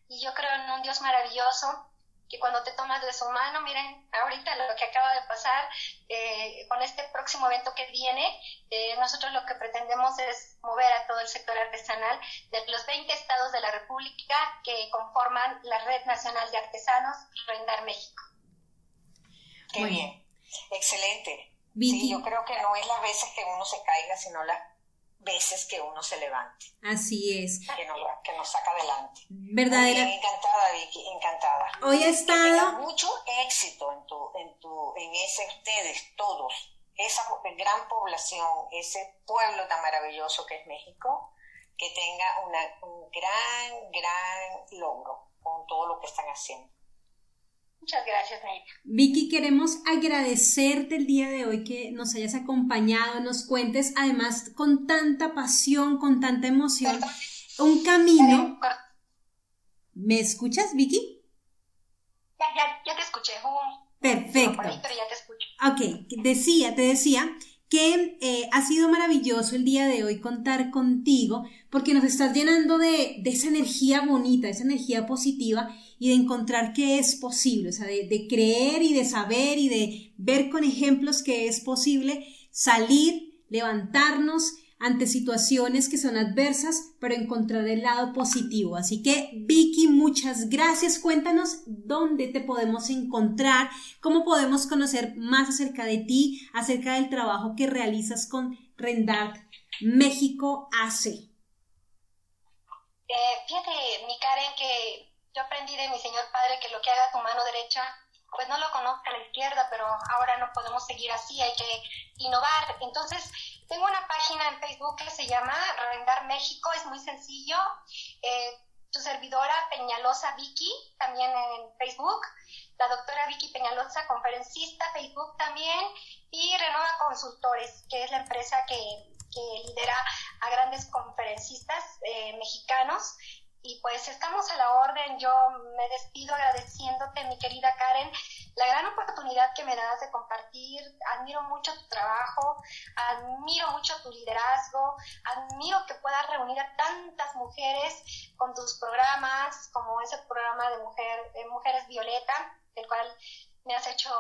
y yo creo en un Dios maravilloso que cuando te tomas de su mano, miren, ahorita lo que acaba de pasar eh, con este próximo evento que viene, eh, nosotros lo que pretendemos es mover a todo el sector artesanal de los 20 estados de la República que conforman la Red Nacional de Artesanos Rendar México. Qué bien, excelente. Sí, yo creo que no es las veces que uno se caiga, sino las veces que uno se levante. Así es. Que nos, que nos saca adelante. Verdadera. encantada, Vicky, encantada. Hoy ha estado. mucho éxito en tu, en tu, en ese, ustedes, todos, esa gran población, ese pueblo tan maravilloso que es México, que tenga una, un gran, gran logro con todo lo que están haciendo. Muchas gracias, Vicky, queremos agradecerte el día de hoy que nos hayas acompañado, nos cuentes además con tanta pasión, con tanta emoción, un camino. ¿Me escuchas, Vicky? Ya, ya, ya te escuché. Perfecto. pero ya te escucho. Ok, decía, te decía que eh, ha sido maravilloso el día de hoy contar contigo porque nos estás llenando de, de, esa energía bonita, esa energía positiva y de encontrar que es posible, o sea, de, creer y de saber y de ver con ejemplos que es posible salir, levantarnos ante situaciones que son adversas, pero encontrar el lado positivo. Así que, Vicky, muchas gracias. Cuéntanos dónde te podemos encontrar, cómo podemos conocer más acerca de ti, acerca del trabajo que realizas con Rendart México AC. Eh, fíjate, mi Karen, que yo aprendí de mi señor padre que lo que haga tu mano derecha pues no lo conozca la izquierda, pero ahora no podemos seguir así, hay que innovar. Entonces, tengo una página en Facebook que se llama Rendar México, es muy sencillo. Eh, servidora Peñalosa Vicky, también en Facebook. La doctora Vicky Peñalosa, conferencista, Facebook también. Y Renova Consultores, que es la empresa que, lidera a grandes conferencistas eh, mexicanos y pues estamos a la orden. Yo me despido agradeciéndote, mi querida Karen, la gran oportunidad que me das de compartir. Admiro mucho tu trabajo, admiro mucho tu liderazgo, admiro que puedas reunir a tantas mujeres con tus programas, como ese programa de, mujer, de Mujeres Violeta, del cual me has hecho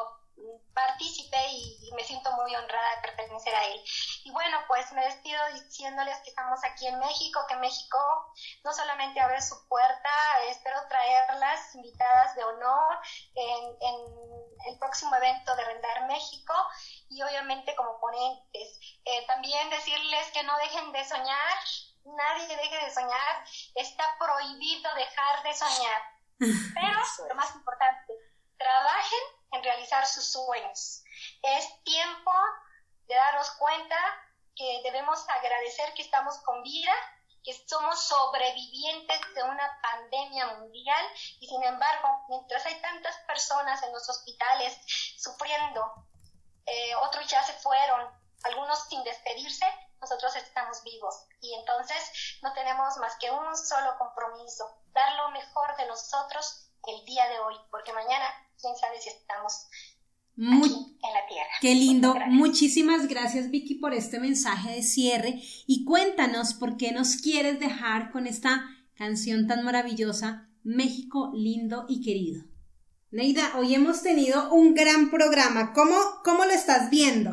partícipe y, me siento muy honrada de pertenecer a él. Y bueno, pues me despido diciéndoles que estamos aquí en México, que México no solamente abre su puerta, espero traerlas invitadas de honor en, el próximo evento de Rendar México y obviamente como ponentes. Eh, también decirles que no dejen de soñar, nadie deje de soñar, está prohibido dejar de soñar. Pero lo más importante, trabajen en realizar sus sueños. Es tiempo de darnos cuenta que debemos agradecer que estamos con vida, que somos sobrevivientes de una pandemia mundial y sin embargo, mientras hay tantas personas en los hospitales sufriendo, eh, otros ya se fueron, algunos sin despedirse, nosotros estamos vivos y entonces no tenemos más que un solo compromiso, dar lo mejor de nosotros el día de hoy, porque mañana quién sabe si estamos aquí en la tierra. Qué lindo. Muchísimas gracias Vicky por este mensaje de cierre y cuéntanos por qué nos quieres dejar con esta canción tan maravillosa, México lindo y querido. Neida, hoy hemos tenido un gran programa. ¿Cómo, cómo lo estás viendo?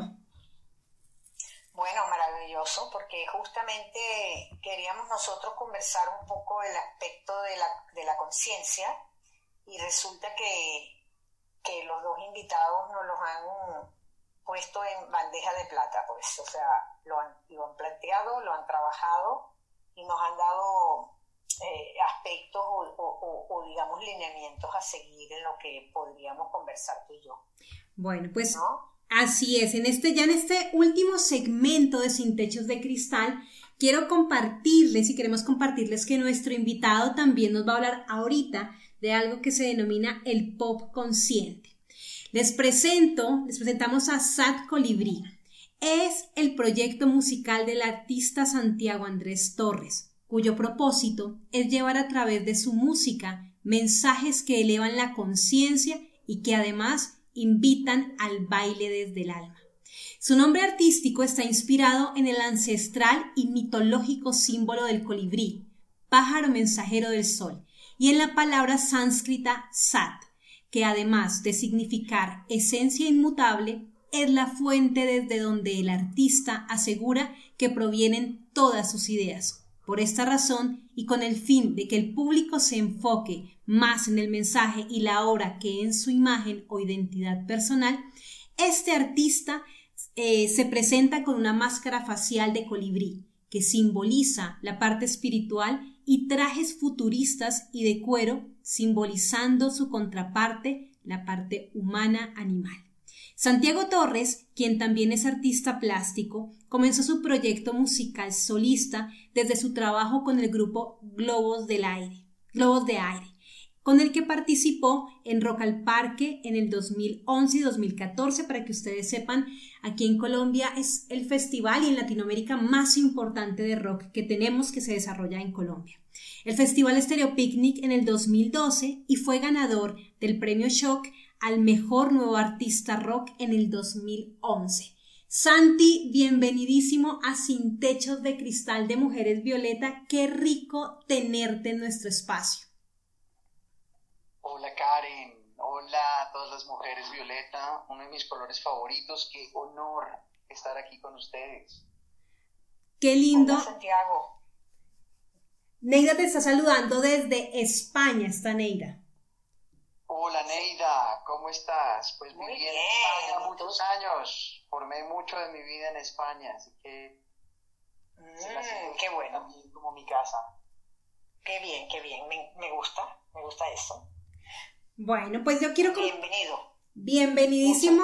Bueno, maravilloso, porque justamente queríamos nosotros conversar un poco el aspecto de la, de la conciencia y resulta que, los dos invitados nos los han puesto en bandeja de plata, pues, o sea, lo han, lo han planteado, lo han trabajado y nos han dado eh, aspectos o, digamos, lineamientos a seguir en lo que podríamos conversar tú y yo. Bueno, pues así es. En este, ya en este último segmento de Sin Techos de Cristal, quiero compartirles y queremos compartirles que nuestro invitado también nos va a hablar ahorita de algo que se denomina el pop consciente. Les presento, les presentamos a Sat Colibrí. Es el proyecto musical del artista Santiago Andrés Torres, cuyo propósito es llevar a través de su música mensajes que elevan la conciencia y que además invitan al baile desde el alma. Su nombre artístico está inspirado en el ancestral y mitológico símbolo del colibrí, pájaro mensajero del sol, y en la palabra sánscrita sat, que además de significar esencia inmutable, es la fuente desde donde el artista asegura que provienen todas sus ideas. Por esta razón, y con el fin de que el público se enfoque más en el mensaje y la obra que en su imagen o identidad personal, este artista eh, se presenta con una máscara facial de colibrí, que simboliza la parte espiritual y trajes futuristas y de cuero, simbolizando su contraparte, la parte humana animal. Santiago Torres, quien también es artista plástico, comenzó su proyecto musical solista desde su trabajo con el grupo Globos del Aire, Globos de Aire, con el que participó en Rock al Parque en el 2011 y 2014. Para que ustedes sepan, aquí en Colombia es el festival y en Latinoamérica más importante de rock que tenemos que se desarrolla en Colombia. El Festival Stereo Picnic en el 2012 y fue ganador del premio Shock al mejor nuevo artista rock en el 2011. Santi, bienvenidísimo a Sin Techos de Cristal de Mujeres Violeta. Qué rico tenerte en nuestro espacio. Hola Karen, hola a todas las mujeres violeta, uno de mis colores favoritos, qué honor estar aquí con ustedes. Qué lindo. Hola, Santiago. Neida te está saludando desde España, está Neida. Hola Neida, ¿cómo estás? Pues muy bien, en España muchos años, formé mucho de mi vida en España, así que mm, qué bueno. Como mi casa. Qué bien, qué bien, me, me gusta, me gusta eso. Bueno, pues yo quiero... Bienvenido. Bienvenidísimo.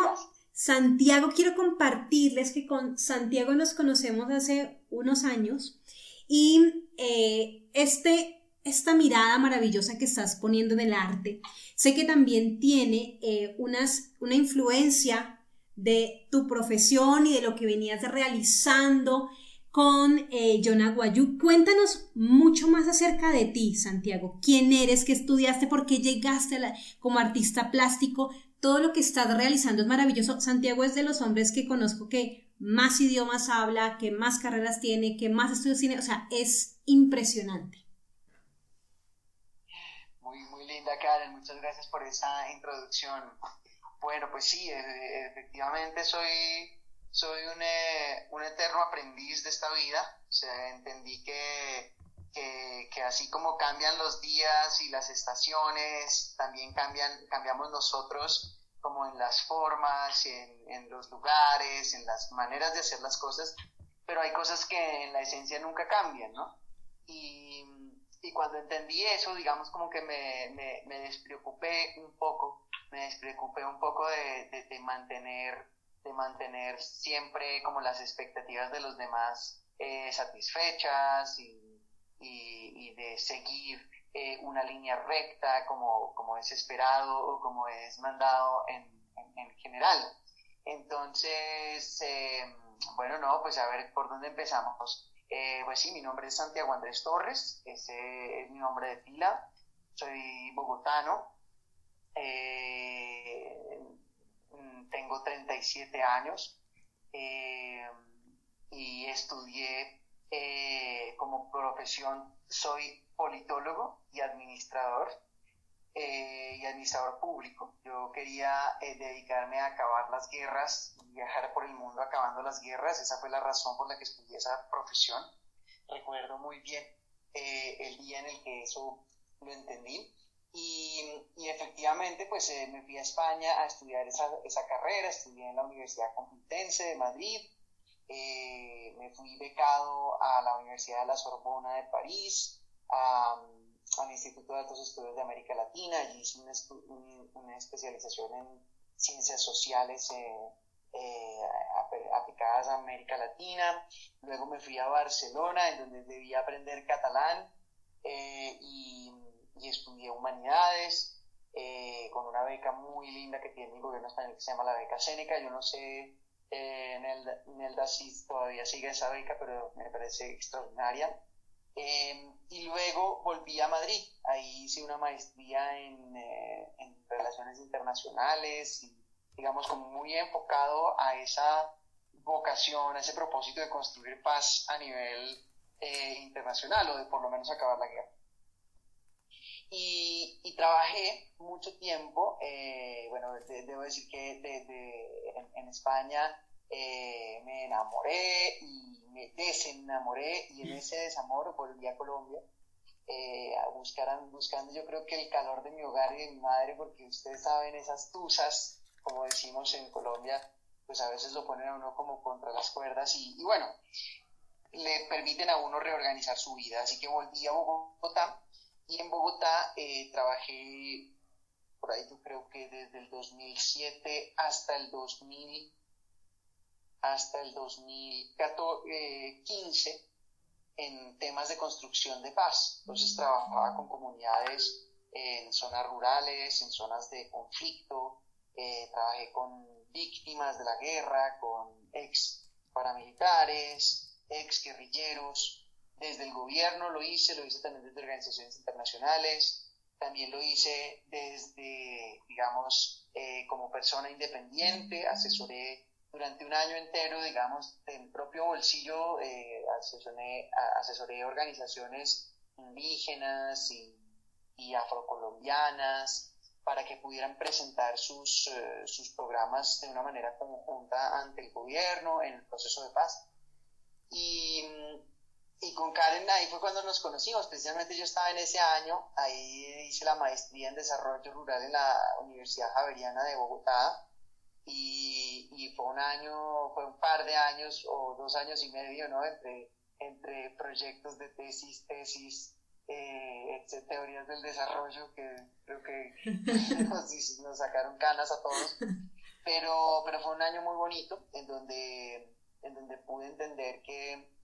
Santiago, quiero compartirles que con Santiago nos conocemos hace unos años y eh, este, esta mirada maravillosa que estás poniendo en el arte, sé que también tiene eh, unas, una influencia de tu profesión y de lo que venías realizando con eh, Guayú. Cuéntanos mucho más acerca de ti, Santiago. ¿Quién eres? ¿Qué estudiaste? ¿Por qué llegaste como artista plástico? Todo lo que estás realizando es maravilloso. Santiago es de los hombres que conozco que más idiomas habla, que más carreras tiene, que más estudios tiene. O sea, es impresionante. Muy, muy linda, Karen. Muchas gracias por esa introducción. Bueno, pues sí, e-, efectivamente soy soy un, eh, un, eterno aprendiz de esta vida. O sea, entendí que, que, así como cambian los días y las estaciones, también cambian, cambiamos nosotros como en las formas, en, en los lugares, en las maneras de hacer las cosas, pero hay cosas que en la esencia nunca cambian, ¿no? Y, y cuando entendí eso, digamos como que me, me, me despreocupé un poco, me despreocupé un poco de, de mantener de mantener siempre como las expectativas de los demás eh, satisfechas y, de seguir eh, una línea recta como, como es esperado o como es mandado en, general. Entonces, eh, bueno, no, pues a ver por dónde empezamos. pues sí, mi nombre es Santiago Andrés Torres, ese es mi nombre de pila, soy bogotano. Eh, tengo tengo 37 años eh, y estudié eh, como profesión, soy politólogo y administrador eh, y administrador público. Yo quería dedicarme a acabar las guerras, viajar por el mundo acabando las guerras, esa fue la razón por la que estudié esa profesión. Recuerdo muy bien el día en el que eso lo entendí y, efectivamente, pues eh, me fui a España a estudiar esa, esa, carrera, estudié en la Universidad Complutense de Madrid, eh, me fui becado a la Universidad de la Sorbona de París, al Instituto de Altos Estudios de América Latina, allí hice una, especialización en ciencias sociales eh, aplicadas a América Latina, luego me fui a Barcelona, en donde debía aprender catalán y y estudié humanidades eh, con una beca muy linda que tiene el gobierno español que se llama la beca Seneca. Yo no sé eh, en, el, DACIS todavía sigue esa beca, pero me parece extraordinaria. Em, y luego volví a Madrid, ahí hice una maestría en, eh, en relaciones internacionales y digamos como muy enfocado a esa vocación, a ese propósito de construir paz a nivel internacional o de por lo menos acabar la guerra. Y, trabajé mucho tiempo, eh, bueno, debo decir que en, España eh, me enamoré y me desenamoré y en ese desamor volví a Colombia eh, a buscar, buscando yo creo que el calor de mi hogar y de mi madre, porque ustedes saben, esas tusas, como decimos en Colombia, pues a veces lo ponen a uno como contra las cuerdas y, y bueno, le permiten a uno reorganizar su vida. Así que volví a Bogotá y en Bogotá eh, trabajé por ahí yo creo que desde el 2007 hasta el 2000 hasta el 2015 eh, en temas de construcción de paz. Entonces trabajaba con comunidades en zonas rurales, en zonas de conflicto, eh, trabajé con víctimas de la guerra, con ex paramilitares, ex guerrilleros, desde el gobierno lo hice, lo hice también desde organizaciones internacionales, también lo hice desde, digamos, eh, como persona independiente, asesoré durante un año entero, digamos, del propio bolsillo, eh, asesoré, asesoré, organizaciones indígenas y, afrocolombianas para que pudieran presentar sus, eh, sus programas de una manera conjunta ante el gobierno en el proceso de paz. Y y con Karen ahí fue cuando nos conocimos, precisamente yo estaba en ese año, ahí hice la maestría en desarrollo rural en la Universidad Javeriana de Bogotá. Y, y fue un año, fue un par de años o dos años y medio, ¿no? Entre, entre proyectos de tesis, tesis, eh, teorías del desarrollo que creo que nos, nos, sacaron canas a todos, pero, pero fue un año muy bonito en donde, en donde pude entender que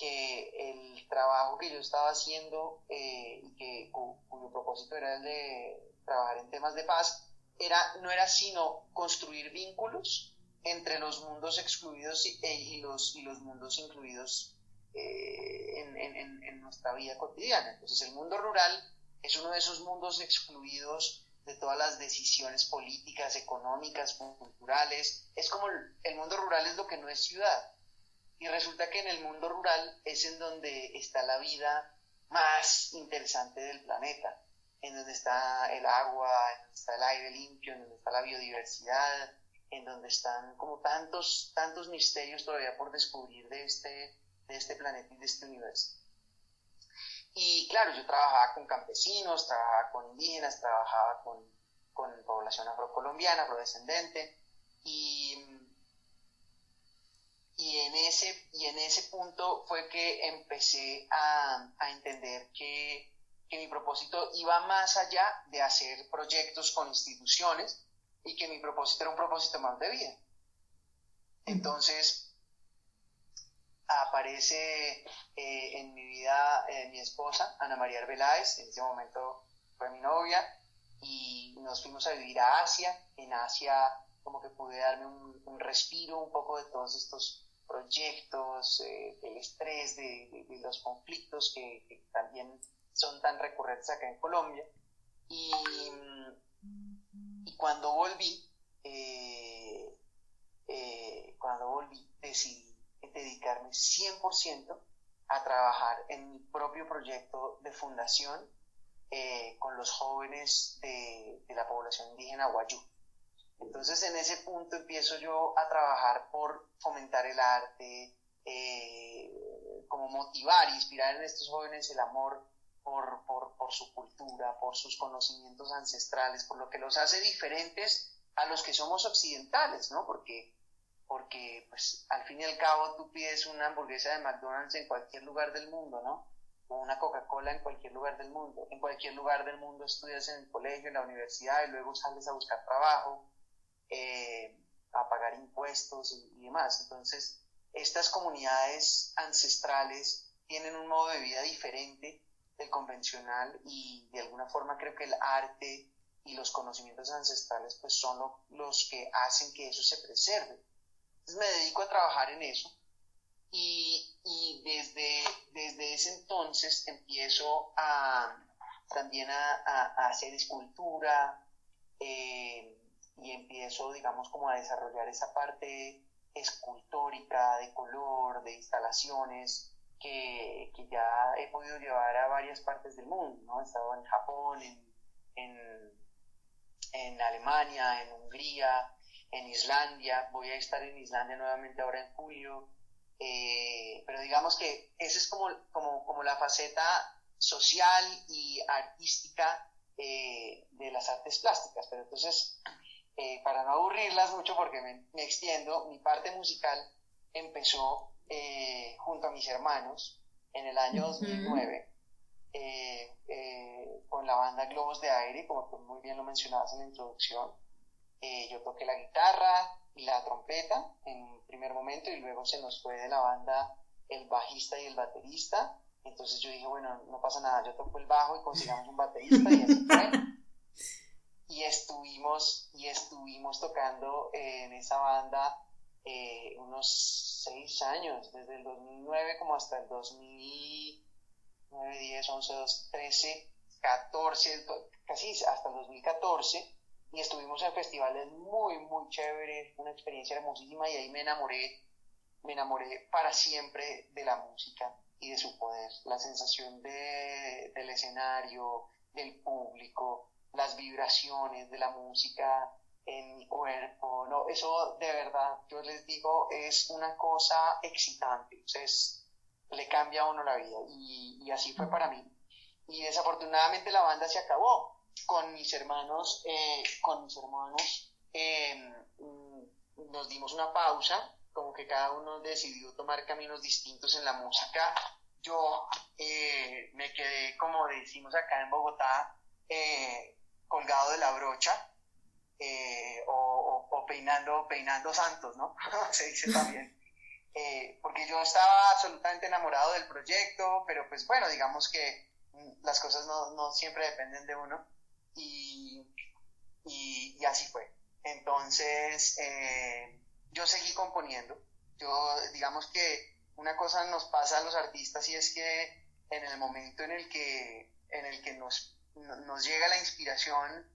que el trabajo que yo estaba haciendo eh, y que cuyo propósito era el de trabajar en temas de paz era no era sino construir vínculos entre los mundos excluidos y, e, los, y los mundos incluidos eh, en, en, en, nuestra vida cotidiana. Entonces el mundo rural es uno de esos mundos excluidos de todas las decisiones políticas, económicas, culturales. Es como el mundo rural es lo que no es ciudad. Y resulta que en el mundo rural es en donde está la vida más interesante del planeta, en donde está el agua, en donde está el aire limpio, en donde está la biodiversidad, en donde están como tantos, tantos misterios todavía por descubrir de este, de este planeta y de este universo. Y claro, yo trabajaba con campesinos, trabajaba con indígenas, trabajaba con, con población afrocolombiana, afrodescendente, y y en ese, y en ese punto fue que empecé a, a entender que, que, mi propósito iba más allá de hacer proyectos con instituciones y que mi propósito era un propósito más de vida. Entonces, aparece eh, en mi vida eh, mi esposa, Ana María Arbeláez, en ese momento fue mi novia, y nos fuimos a vivir a Asia. En Asia como que pude darme un, un respiro un poco de todos estos proyectos, eh, del estrés, de, los conflictos que, también son tan recurrentes acá en Colombia. Y, y cuando volví, eh, decidí dedicarme 100% a trabajar en mi propio proyecto de fundación eh, con los jóvenes de, la población indígena Guayú. Entonces en ese punto empiezo yo a trabajar por fomentar el arte, eh, como motivar inspirar en estos jóvenes el amor por, por, por, su cultura, por sus conocimientos ancestrales, por lo que los hace diferentes a los que somos occidentales, ¿no? Porque porque pues al fin y al cabo tú pides una hamburguesa de McDonald's en cualquier lugar del mundo, ¿no? O una Coca-Cola en cualquier lugar del mundo. En cualquier lugar del mundo estudias en el colegio, en la universidad y luego sales a buscar trabajo, eh, a pagar impuestos y, demás. Entonces, estas comunidades ancestrales tienen un modo de vida diferente del convencional y de alguna forma creo que el arte y los conocimientos ancestrales pues son los que hacen que eso se preserve me dedico a trabajar en eso y, desde, desde ese entonces empiezo a, también a, hacer escultura eh, y empiezo, digamos, como a desarrollar esa parte escultórica, de color, de instalaciones, que, ya he podido llevar a varias partes del mundo, ¿no? He estado en Japón, en, en, en Alemania, en Hungría, en Islandia, voy a estar en Islandia nuevamente ahora en julio, eh, pero digamos que esa es como, como, como, la faceta social y artística eh, de las artes plásticas, pero entonces, eh, para no aburrirlas mucho porque me, extiendo, mi parte musical empezó junto a mis hermanos en el año 2009. con la banda Globos de Aire, como tú muy bien lo mencionabas en la introducción, eh, yo toqué la guitarra y la trompeta en primer momento y luego se nos fue de la banda el bajista y el baterista. Entonces yo dije, bueno, no pasa nada, yo toco el bajo y consigamos un baterista y así fue. Y estuvimos, y estuvimos tocando en esa banda eh, unos seis años, desde el 2009 como hasta el 2009, 10, 11, 12, 13, 14, casi hasta el 2014 y estuvimos en festivales muy, muy chéveres, una experiencia hermosísima y ahí me enamoré, me enamoré para siempre de la música y de su poder, la sensación de, del escenario, del público, las vibraciones de la música en mi cuerpo, no, eso de verdad, yo les digo, es una cosa excitante, es, le cambia a uno la vida y, y así fue para mí. Y desafortunadamente la banda se acabó, con mis hermanos, eh, con mis hermanos em, nos dimos una pausa, como que cada uno decidió tomar caminos distintos en la música. Yo eh, me quedé, como decimos acá en Bogotá, eh, colgado de la brocha o, peinando, peinando santos, ¿no? Se dice también. porque yo estaba absolutamente enamorado del proyecto, pero pues bueno, digamos que mm, las cosas no, no siempre dependen de uno y, y, así fue. Entonces, eh, yo seguí componiendo. Yo, digamos que una cosa nos pasa a los artistas y es que en el momento en el que, en el que nos, nos llega la inspiración,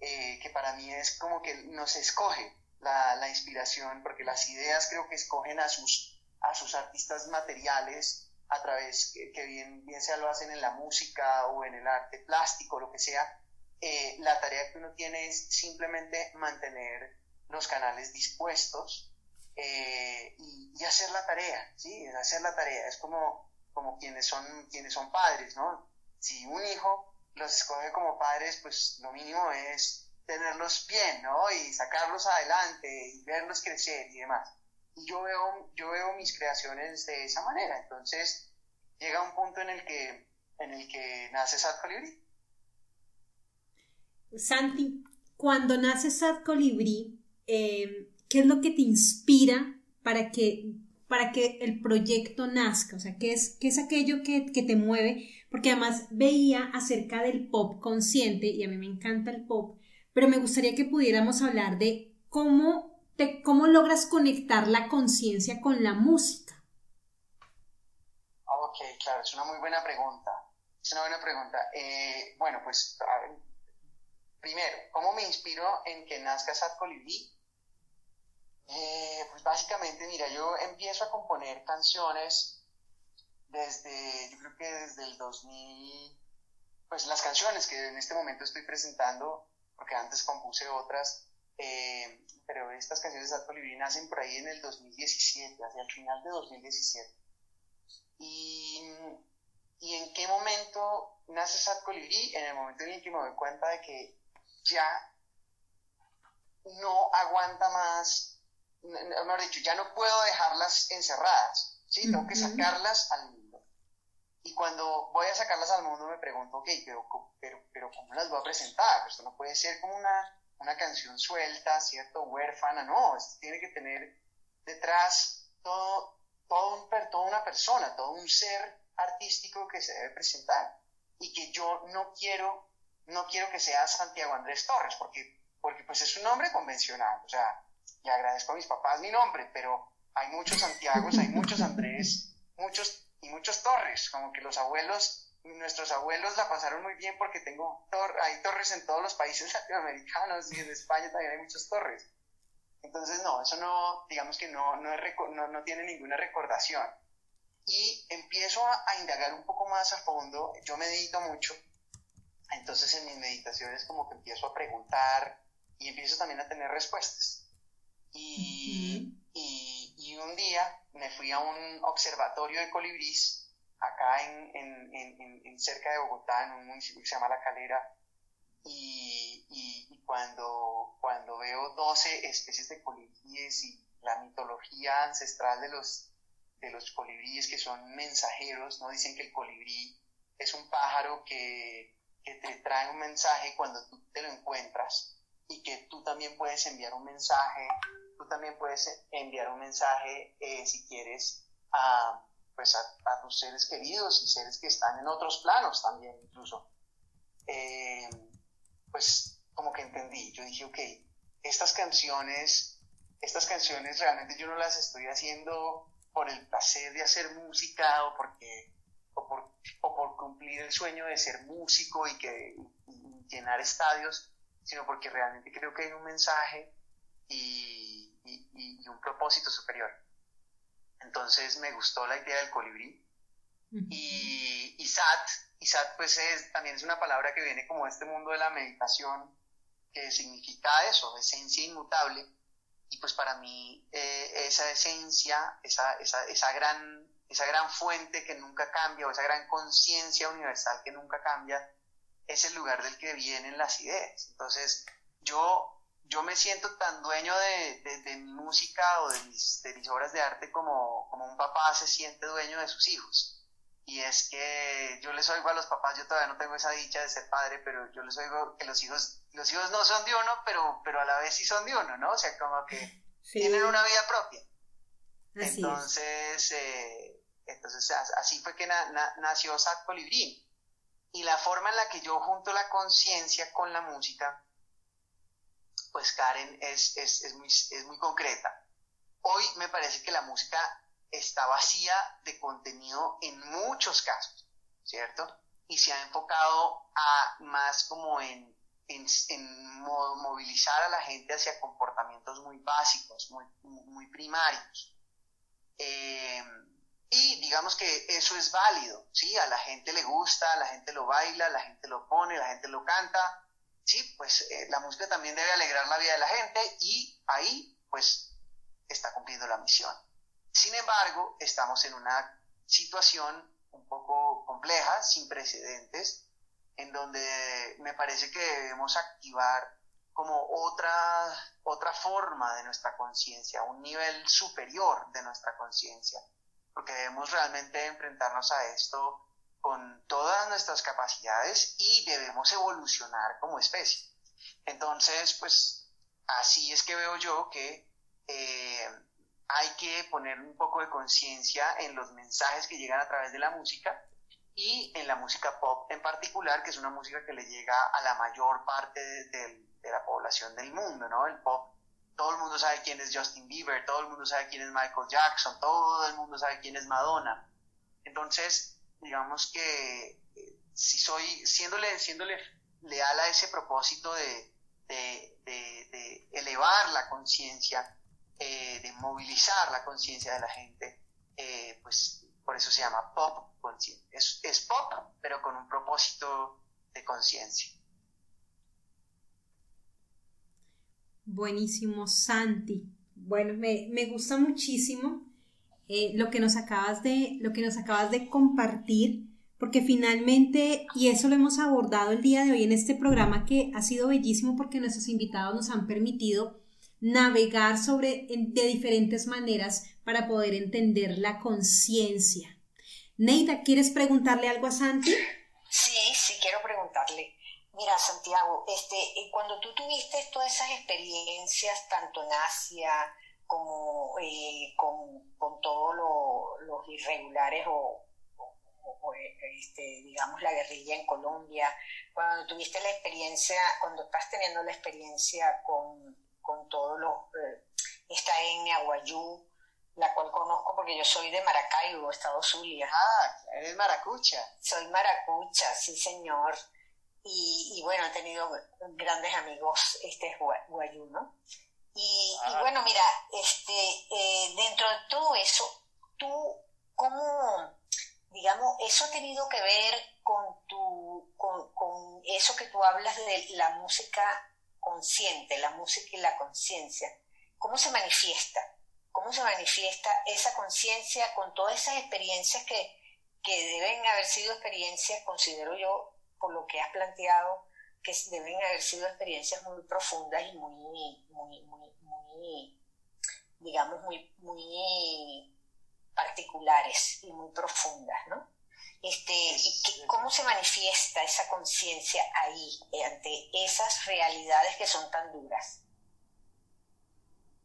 eh, que para mí es como que nos escoge la, la, inspiración, porque las ideas creo que escogen a sus, a sus artistas materiales a través, que, bien, bien sea lo hacen en la música o en el arte plástico, lo que sea, eh, la tarea que uno tiene es simplemente mantener los canales dispuestos eh, y, hacer la tarea, ¿sí? Hacer la tarea. Es como, como quienes, son, quienes son padres, ¿no? Si un hijo los escoge como padres, pues lo mínimo es tenerlos bien, ¿no? Y sacarlos adelante y verlos crecer y demás. Y yo veo, yo veo mis creaciones de esa manera. Entonces, llega un punto en el que, en el que nace Sad Colibri Santi, cuando nace Sad Colibrí, eh, ¿qué es lo que te inspira para que, para que el proyecto nazca? O sea, ¿qué es, qué es aquello que, te mueve? Porque además veía acerca del pop consciente, y a mí me encanta el pop, pero me gustaría que pudiéramos hablar de cómo, te, cómo logras conectar la conciencia con la música. Ok, claro, es una muy buena pregunta. Es una buena pregunta. Eh, bueno, pues primero, ¿cómo me inspiro en que nazca Sad? Eh, pues básicamente, mira, yo empiezo a componer canciones desde, yo creo que desde el 2000, pues las canciones que en este momento estoy presentando, porque antes compuse otras, eh, pero estas canciones de Sad Colibrí nacen por ahí en el 2017, hacia el final de 2017. Y, y en qué momento nace Sad Colibrí? En el momento en el que me doy cuenta de que ya no aguanta más, mejor dicho, ya no puedo dejarlas encerradas, ¿sí? Tengo que sacarlas al. Y cuando voy a sacarlas al mundo me pregunto, ok, pero, pero, pero ¿cómo las voy a presentar? Esto no puede ser como una una canción suelta, ¿cierto? Huérfana, no, tiene que tener detrás todo, todo un, toda una persona, todo un ser artístico que se debe presentar y que yo no quiero, no quiero que sea Santiago Andrés Torres, porque, porque pues es un nombre convencional, o sea, le agradezco a mis papás mi nombre, pero hay muchos Santiagos, hay muchos Andrés, muchos y muchos Torres, como que los abuelos nuestros abuelos la pasaron muy bien porque tengo hay torres en todos los países latinoamericanos y en España también hay muchas torres. Entonces, no, eso no, digamos que no, no, no, tiene ninguna recordación. Y empiezo a, a, indagar un poco más a fondo, yo medito mucho, entonces en mis meditaciones como que empiezo a preguntar y empiezo también a tener respuestas. Y, y, y un día me fui a un observatorio de colibrís acá en, en, cerca de Bogotá, en un municipio que se llama La Calera, y, y, cuando, cuando veo 12 especies de colibríes y la mitología ancestral de los, de los colibríes que son mensajeros, ¿no? Dicen que el colibrí es un pájaro que, que te trae un mensaje cuando tú te lo encuentras y que tú también puedes enviar un mensaje, también puedes enviar un mensaje eh, si quieres a pues a, tus seres queridos y seres que están en otros planos también incluso. Eh, pues como que entendí, yo dije, ok, estas canciones, estas canciones realmente yo no las estoy haciendo por el placer de hacer música o porque o por, o por cumplir el sueño de ser músico y que llenar estadios, sino porque realmente creo que hay un mensaje y, y un propósito superior. Entonces me gustó la idea del colibrí. Y, y sat, y sat pues es, también es una palabra que viene como de este mundo de la meditación, que significa eso, esencia inmutable. Y pues para mí eh, esa esencia, esa, esa, esa, gran, esa gran fuente que nunca cambia, o esa gran conciencia universal que nunca cambia, es el lugar del que vienen las ideas. Entonces yo yo me siento tan dueño de, de, mi música o de mis, de mis, obras de arte como, como un papá se siente dueño de sus hijos. Y es que yo les oigo a los papás, yo todavía no tengo esa dicha de ser padre, pero yo les oigo que los hijos, los hijos no son de uno, pero, pero a la vez sí son de uno, ¿no? O sea, como que tienen una vida propia. entonces, eh, entonces así fue que nació Sad Colibrí. Y la forma en la que yo junto la conciencia con la música pues Karen es, es, es, muy, es muy concreta. Hoy me parece que la música está vacía de contenido en muchos casos, ¿cierto? Y se ha enfocado a más como en, en, en movilizar a la gente hacia comportamientos muy básicos, muy, muy primarios. Eh, y digamos que eso es válido, ¿sí? A la gente le gusta, a la gente lo baila, a la gente lo pone, a la gente lo canta, sí, pues eh, la música también debe alegrar la vida de la gente y ahí pues está cumpliendo la misión. Sin embargo, estamos en una situación un poco compleja, sin precedentes, en donde me parece que debemos activar como otra, otra forma de nuestra conciencia, un nivel superior de nuestra conciencia, porque debemos realmente enfrentarnos a esto con todas nuestras capacidades y debemos evolucionar como especie. Entonces, pues así es que veo yo que eh, hay que poner un poco de conciencia en los mensajes que llegan a través de la música y en la música pop en particular, que es una música que le llega a la mayor parte de, la población del mundo, ¿no? El pop, todo el mundo sabe quién es Justin Bieber, todo el mundo sabe quién es Michael Jackson, todo el mundo sabe quién es Madonna. Entonces, digamos que si soy, siéndole, leal a ese propósito de, de, elevar la conciencia, eh, de movilizar la conciencia de la gente, eh, pues por eso se llama pop consciente. Es, es pop, pero con un propósito de conciencia. Buenísimo, Santi. Bueno, me, me gusta muchísimo eh, lo, que nos acabas de, lo que nos acabas de compartir, porque finalmente, y eso lo hemos abordado el día de hoy en este programa que ha sido bellísimo porque nuestros invitados nos han permitido navegar sobre de diferentes maneras para poder entender la conciencia. Neida, ¿quieres preguntarle algo a Santi? Sí, sí, quiero preguntarle. Mira, Santiago, este, eh, cuando tú tuviste todas esas experiencias, tanto en Asia como eh, con, todos los irregulares o, eh, este, digamos, la guerrilla en Colombia, cuando tuviste la experiencia, cuando estás teniendo la experiencia con, con todos los, esta etnia guayú, la cual conozco porque yo soy de Maracaibo, Estado Zulia. Ah, eres maracucha. Soy maracucha, sí señor. Y, bueno, he tenido grandes amigos este guayú, ¿no? Y, ah. bueno, mira, este, eh, dentro de todo eso, tú, ¿cómo, digamos, eso ha tenido que ver con tu, con, con eso que tú hablas de la música consciente, la música y la conciencia? ¿Cómo se manifiesta? ¿Cómo se manifiesta esa conciencia con todas esas experiencias que, que deben haber sido experiencias, considero yo, por lo que has planteado, que deben haber sido experiencias muy profundas y muy, muy, muy, muy digamos, muy, muy particulares y muy profundas, ¿no? Este, ¿Cómo se manifiesta esa conciencia ahí, ante esas realidades que son tan duras?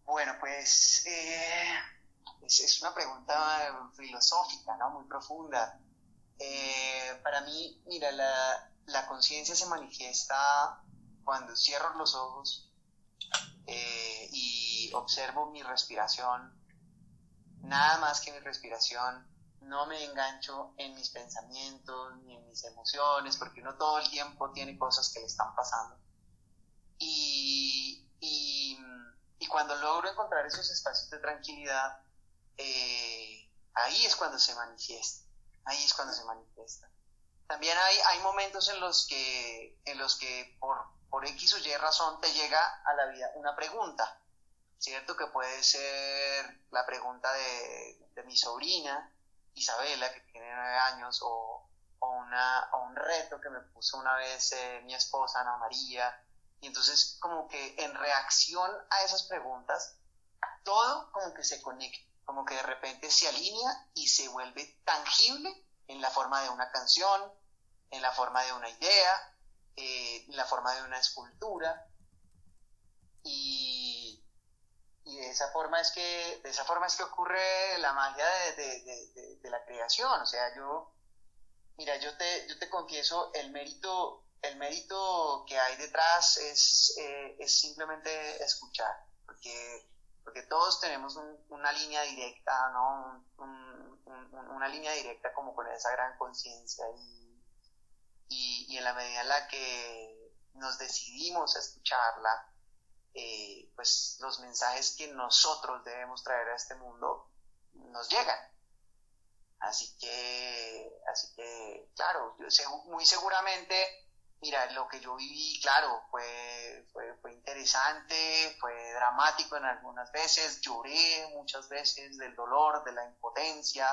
Bueno, pues eh, es, una pregunta filosófica, ¿no? Muy profunda. Eh, para mí, mira, la, conciencia se manifiesta cuando cierro los ojos eh, y observo mi respiración, nada más que mi respiración, no me engancho en mis pensamientos ni en mis emociones, porque uno todo el tiempo tiene cosas que le están pasando. Y, y, cuando logro encontrar esos espacios de tranquilidad, eh, ahí es cuando se manifiesta ahí es cuando se manifiesta. También hay, hay momentos en los que, en los que por, por X o Y razón te llega a la vida una pregunta, ¿cierto? Que puede ser la pregunta de, mi sobrina, Isabela, que tiene nueve años, o, o, una, un reto que me puso una vez eh, mi esposa, Ana María. Y entonces como que en reacción a esas preguntas, todo como que se conecta como que de repente se alinea y se vuelve tangible en la forma de una canción, en la forma de una idea, eh, en la forma de una escultura. Y, de esa forma es que, de esa forma es que ocurre la magia de, la creación. O sea, yo, mira, yo te, yo te confieso, el mérito, el mérito que hay detrás es, eh, es simplemente escuchar. Porque porque todos tenemos una línea directa, ¿no? Una línea directa como con esa gran conciencia y, y, en la medida en la que nos decidimos a escucharla, eh, pues los mensajes que nosotros debemos traer a este mundo nos llegan. Así que, así que, claro, muy seguramente Mira, lo que yo viví, claro, fue, fue, interesante, fue dramático en algunas veces, lloré muchas veces del dolor, de la impotencia,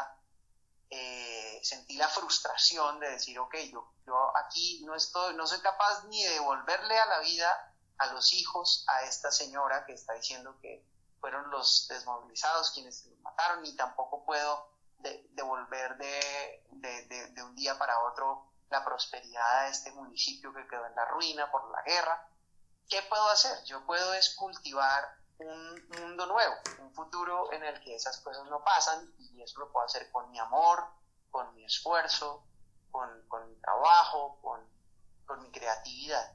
eh, sentí la frustración de decir, ok, yo, yo aquí no estoy, no soy capaz ni de devolverle a la vida a los hijos a esta señora que está diciendo que fueron los desmovilizados quienes los mataron, ni tampoco puedo devolver de, de un día para otro la prosperidad de este municipio que quedó en la ruina por la guerra. ¿Qué puedo hacer? Yo puedo es cultivar un mundo nuevo, un futuro en el que esas cosas no pasan y eso lo puedo hacer con mi amor, con mi esfuerzo, con, mi trabajo, con, con mi creatividad.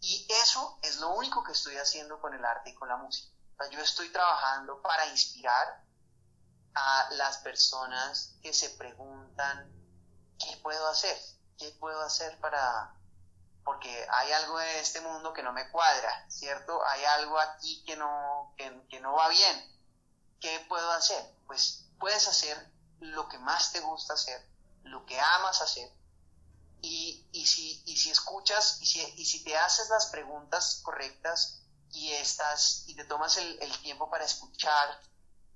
Y eso es lo único que estoy haciendo con el arte y con la música. yo estoy trabajando para inspirar a las personas que se preguntan, ¿qué puedo hacer? ¿Qué puedo hacer para, porque hay algo de este mundo que no me cuadra, ¿cierto? Hay algo aquí que no, que, no va bien. ¿Qué puedo hacer? Pues puedes hacer lo que más te gusta hacer, lo que amas hacer, y, y, si, y si escuchas y si, y si te haces las preguntas correctas y, estás, y te tomas el tiempo para escuchar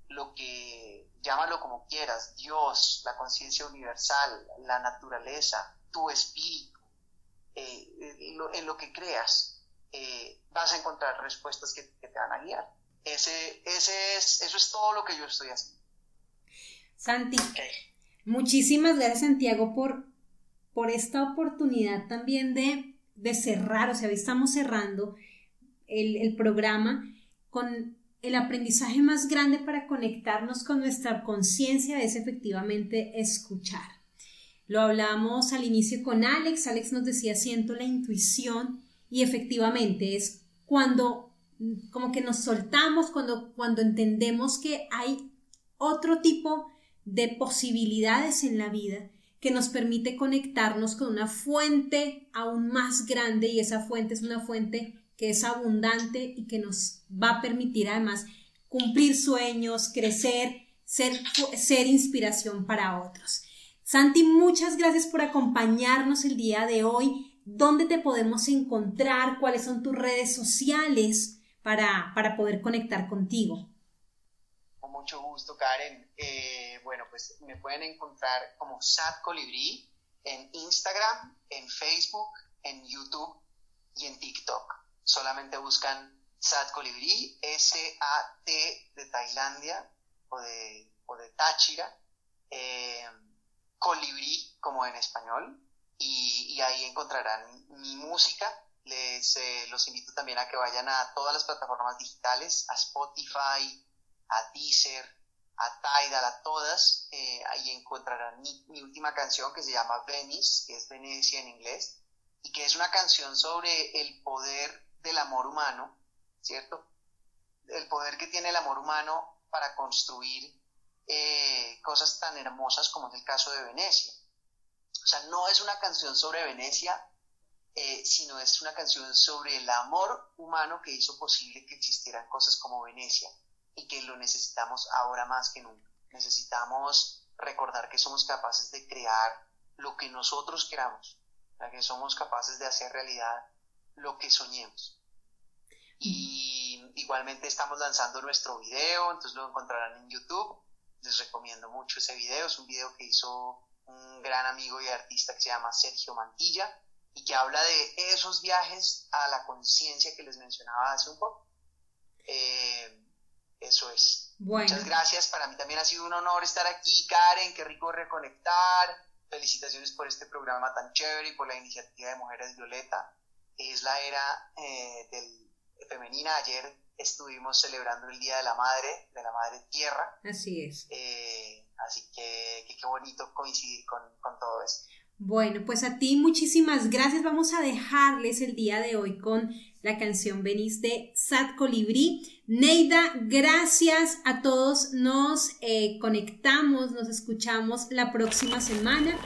lo que, llámalo como quieras, Dios, la conciencia universal, la naturaleza, tu espíritu, eh, en lo que creas, eh, vas a encontrar respuestas que, te van a guiar. Ese, ese es, eso es todo lo que yo estoy haciendo. Santi, muchísimas gracias Santiago por, por esta oportunidad también de, de cerrar, o sea, hoy estamos cerrando el, el programa con el aprendizaje más grande para conectarnos con nuestra conciencia es efectivamente escuchar. Lo hablamos al inicio con Alex, Alex nos decía siento la intuición y efectivamente es cuando como que nos soltamos, cuando, cuando entendemos que hay otro tipo de posibilidades en la vida que nos permite conectarnos con una fuente aún más grande y esa fuente es una fuente que es abundante y que nos va a permitir además cumplir sueños, crecer, ser, ser inspiración para otros. Santi, muchas gracias por acompañarnos el día de hoy. ¿Dónde te podemos encontrar? ¿Cuáles son tus redes sociales para, para poder conectar contigo? Con mucho gusto, Karen. Eh, bueno, pues me pueden encontrar como Sat Colibrí en Instagram, en Facebook, en YouTube y en TikTok. Solamente buscan Sat Colibrí, S-A-T de Tailandia o de, o de Táchira. Eh, Colibrí, como en español, y, ahí encontrarán mi música. Les eh, los invito también a que vayan a todas las plataformas digitales, a Spotify, a Deezer, a Tidal, a todas. Eh, ahí encontrarán mi, mi, última canción que se llama Venice, que es Venecia en inglés, y que es una canción sobre el poder del amor humano, ¿cierto? El poder que tiene el amor humano para construir eh, cosas tan hermosas como es el caso de Venecia. O sea, no es una canción sobre Venecia, eh, sino es una canción sobre el amor humano que hizo posible que existieran cosas como Venecia y que lo necesitamos ahora más que nunca. Necesitamos recordar que somos capaces de crear lo que nosotros queramos, que somos capaces de hacer realidad lo que soñemos. Y igualmente estamos lanzando nuestro video, entonces lo encontrarán en YouTube les recomiendo mucho ese video. Es un video que hizo un gran amigo y artista que se llama Sergio Mantilla y que habla de esos viajes a la conciencia que les mencionaba hace un poco. Eh, eso es. Muchas gracias. Para mí también ha sido un honor estar aquí, Karen. Qué rico reconectar. Felicitaciones por este programa tan chévere y por la iniciativa de Mujeres Violeta. Es la era eh, del femenina. Ayer estuvimos celebrando el Día de la Madre, de la Madre Tierra. Así es. Eh, así que qué bonito coincidir con, con todo eso. Bueno, pues a ti muchísimas gracias. Vamos a dejarles el día de hoy con la canción Venís de Sat Colibrí. Neida, gracias a todos. Nos eh, conectamos, nos escuchamos la próxima semana.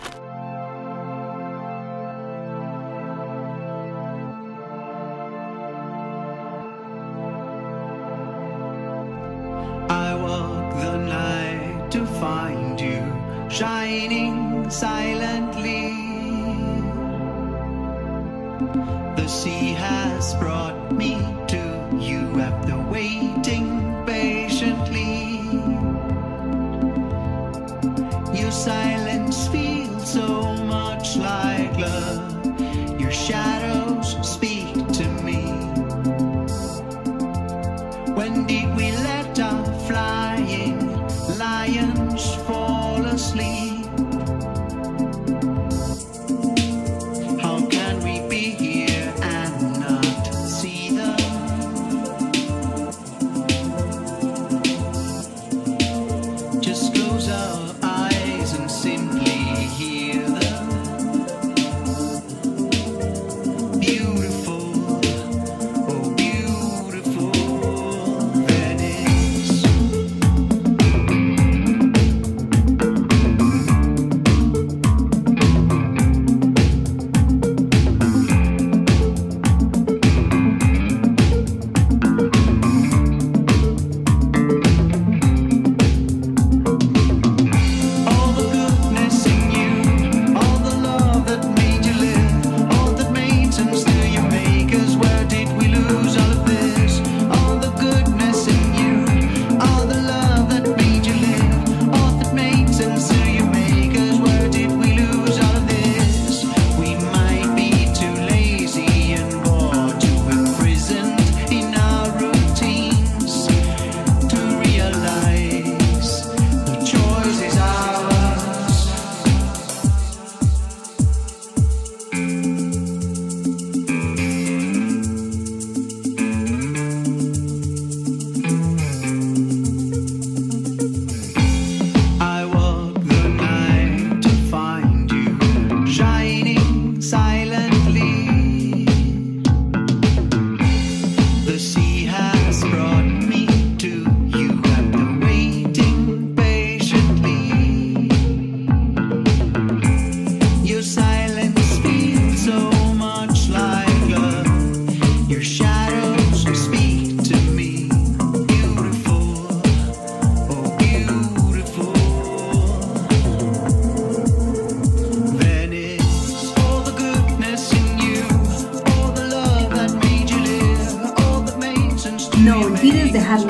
silence.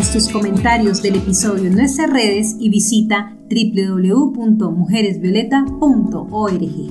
Haz tus comentarios del episodio en nuestras redes y visita www.mujeresvioleta.org.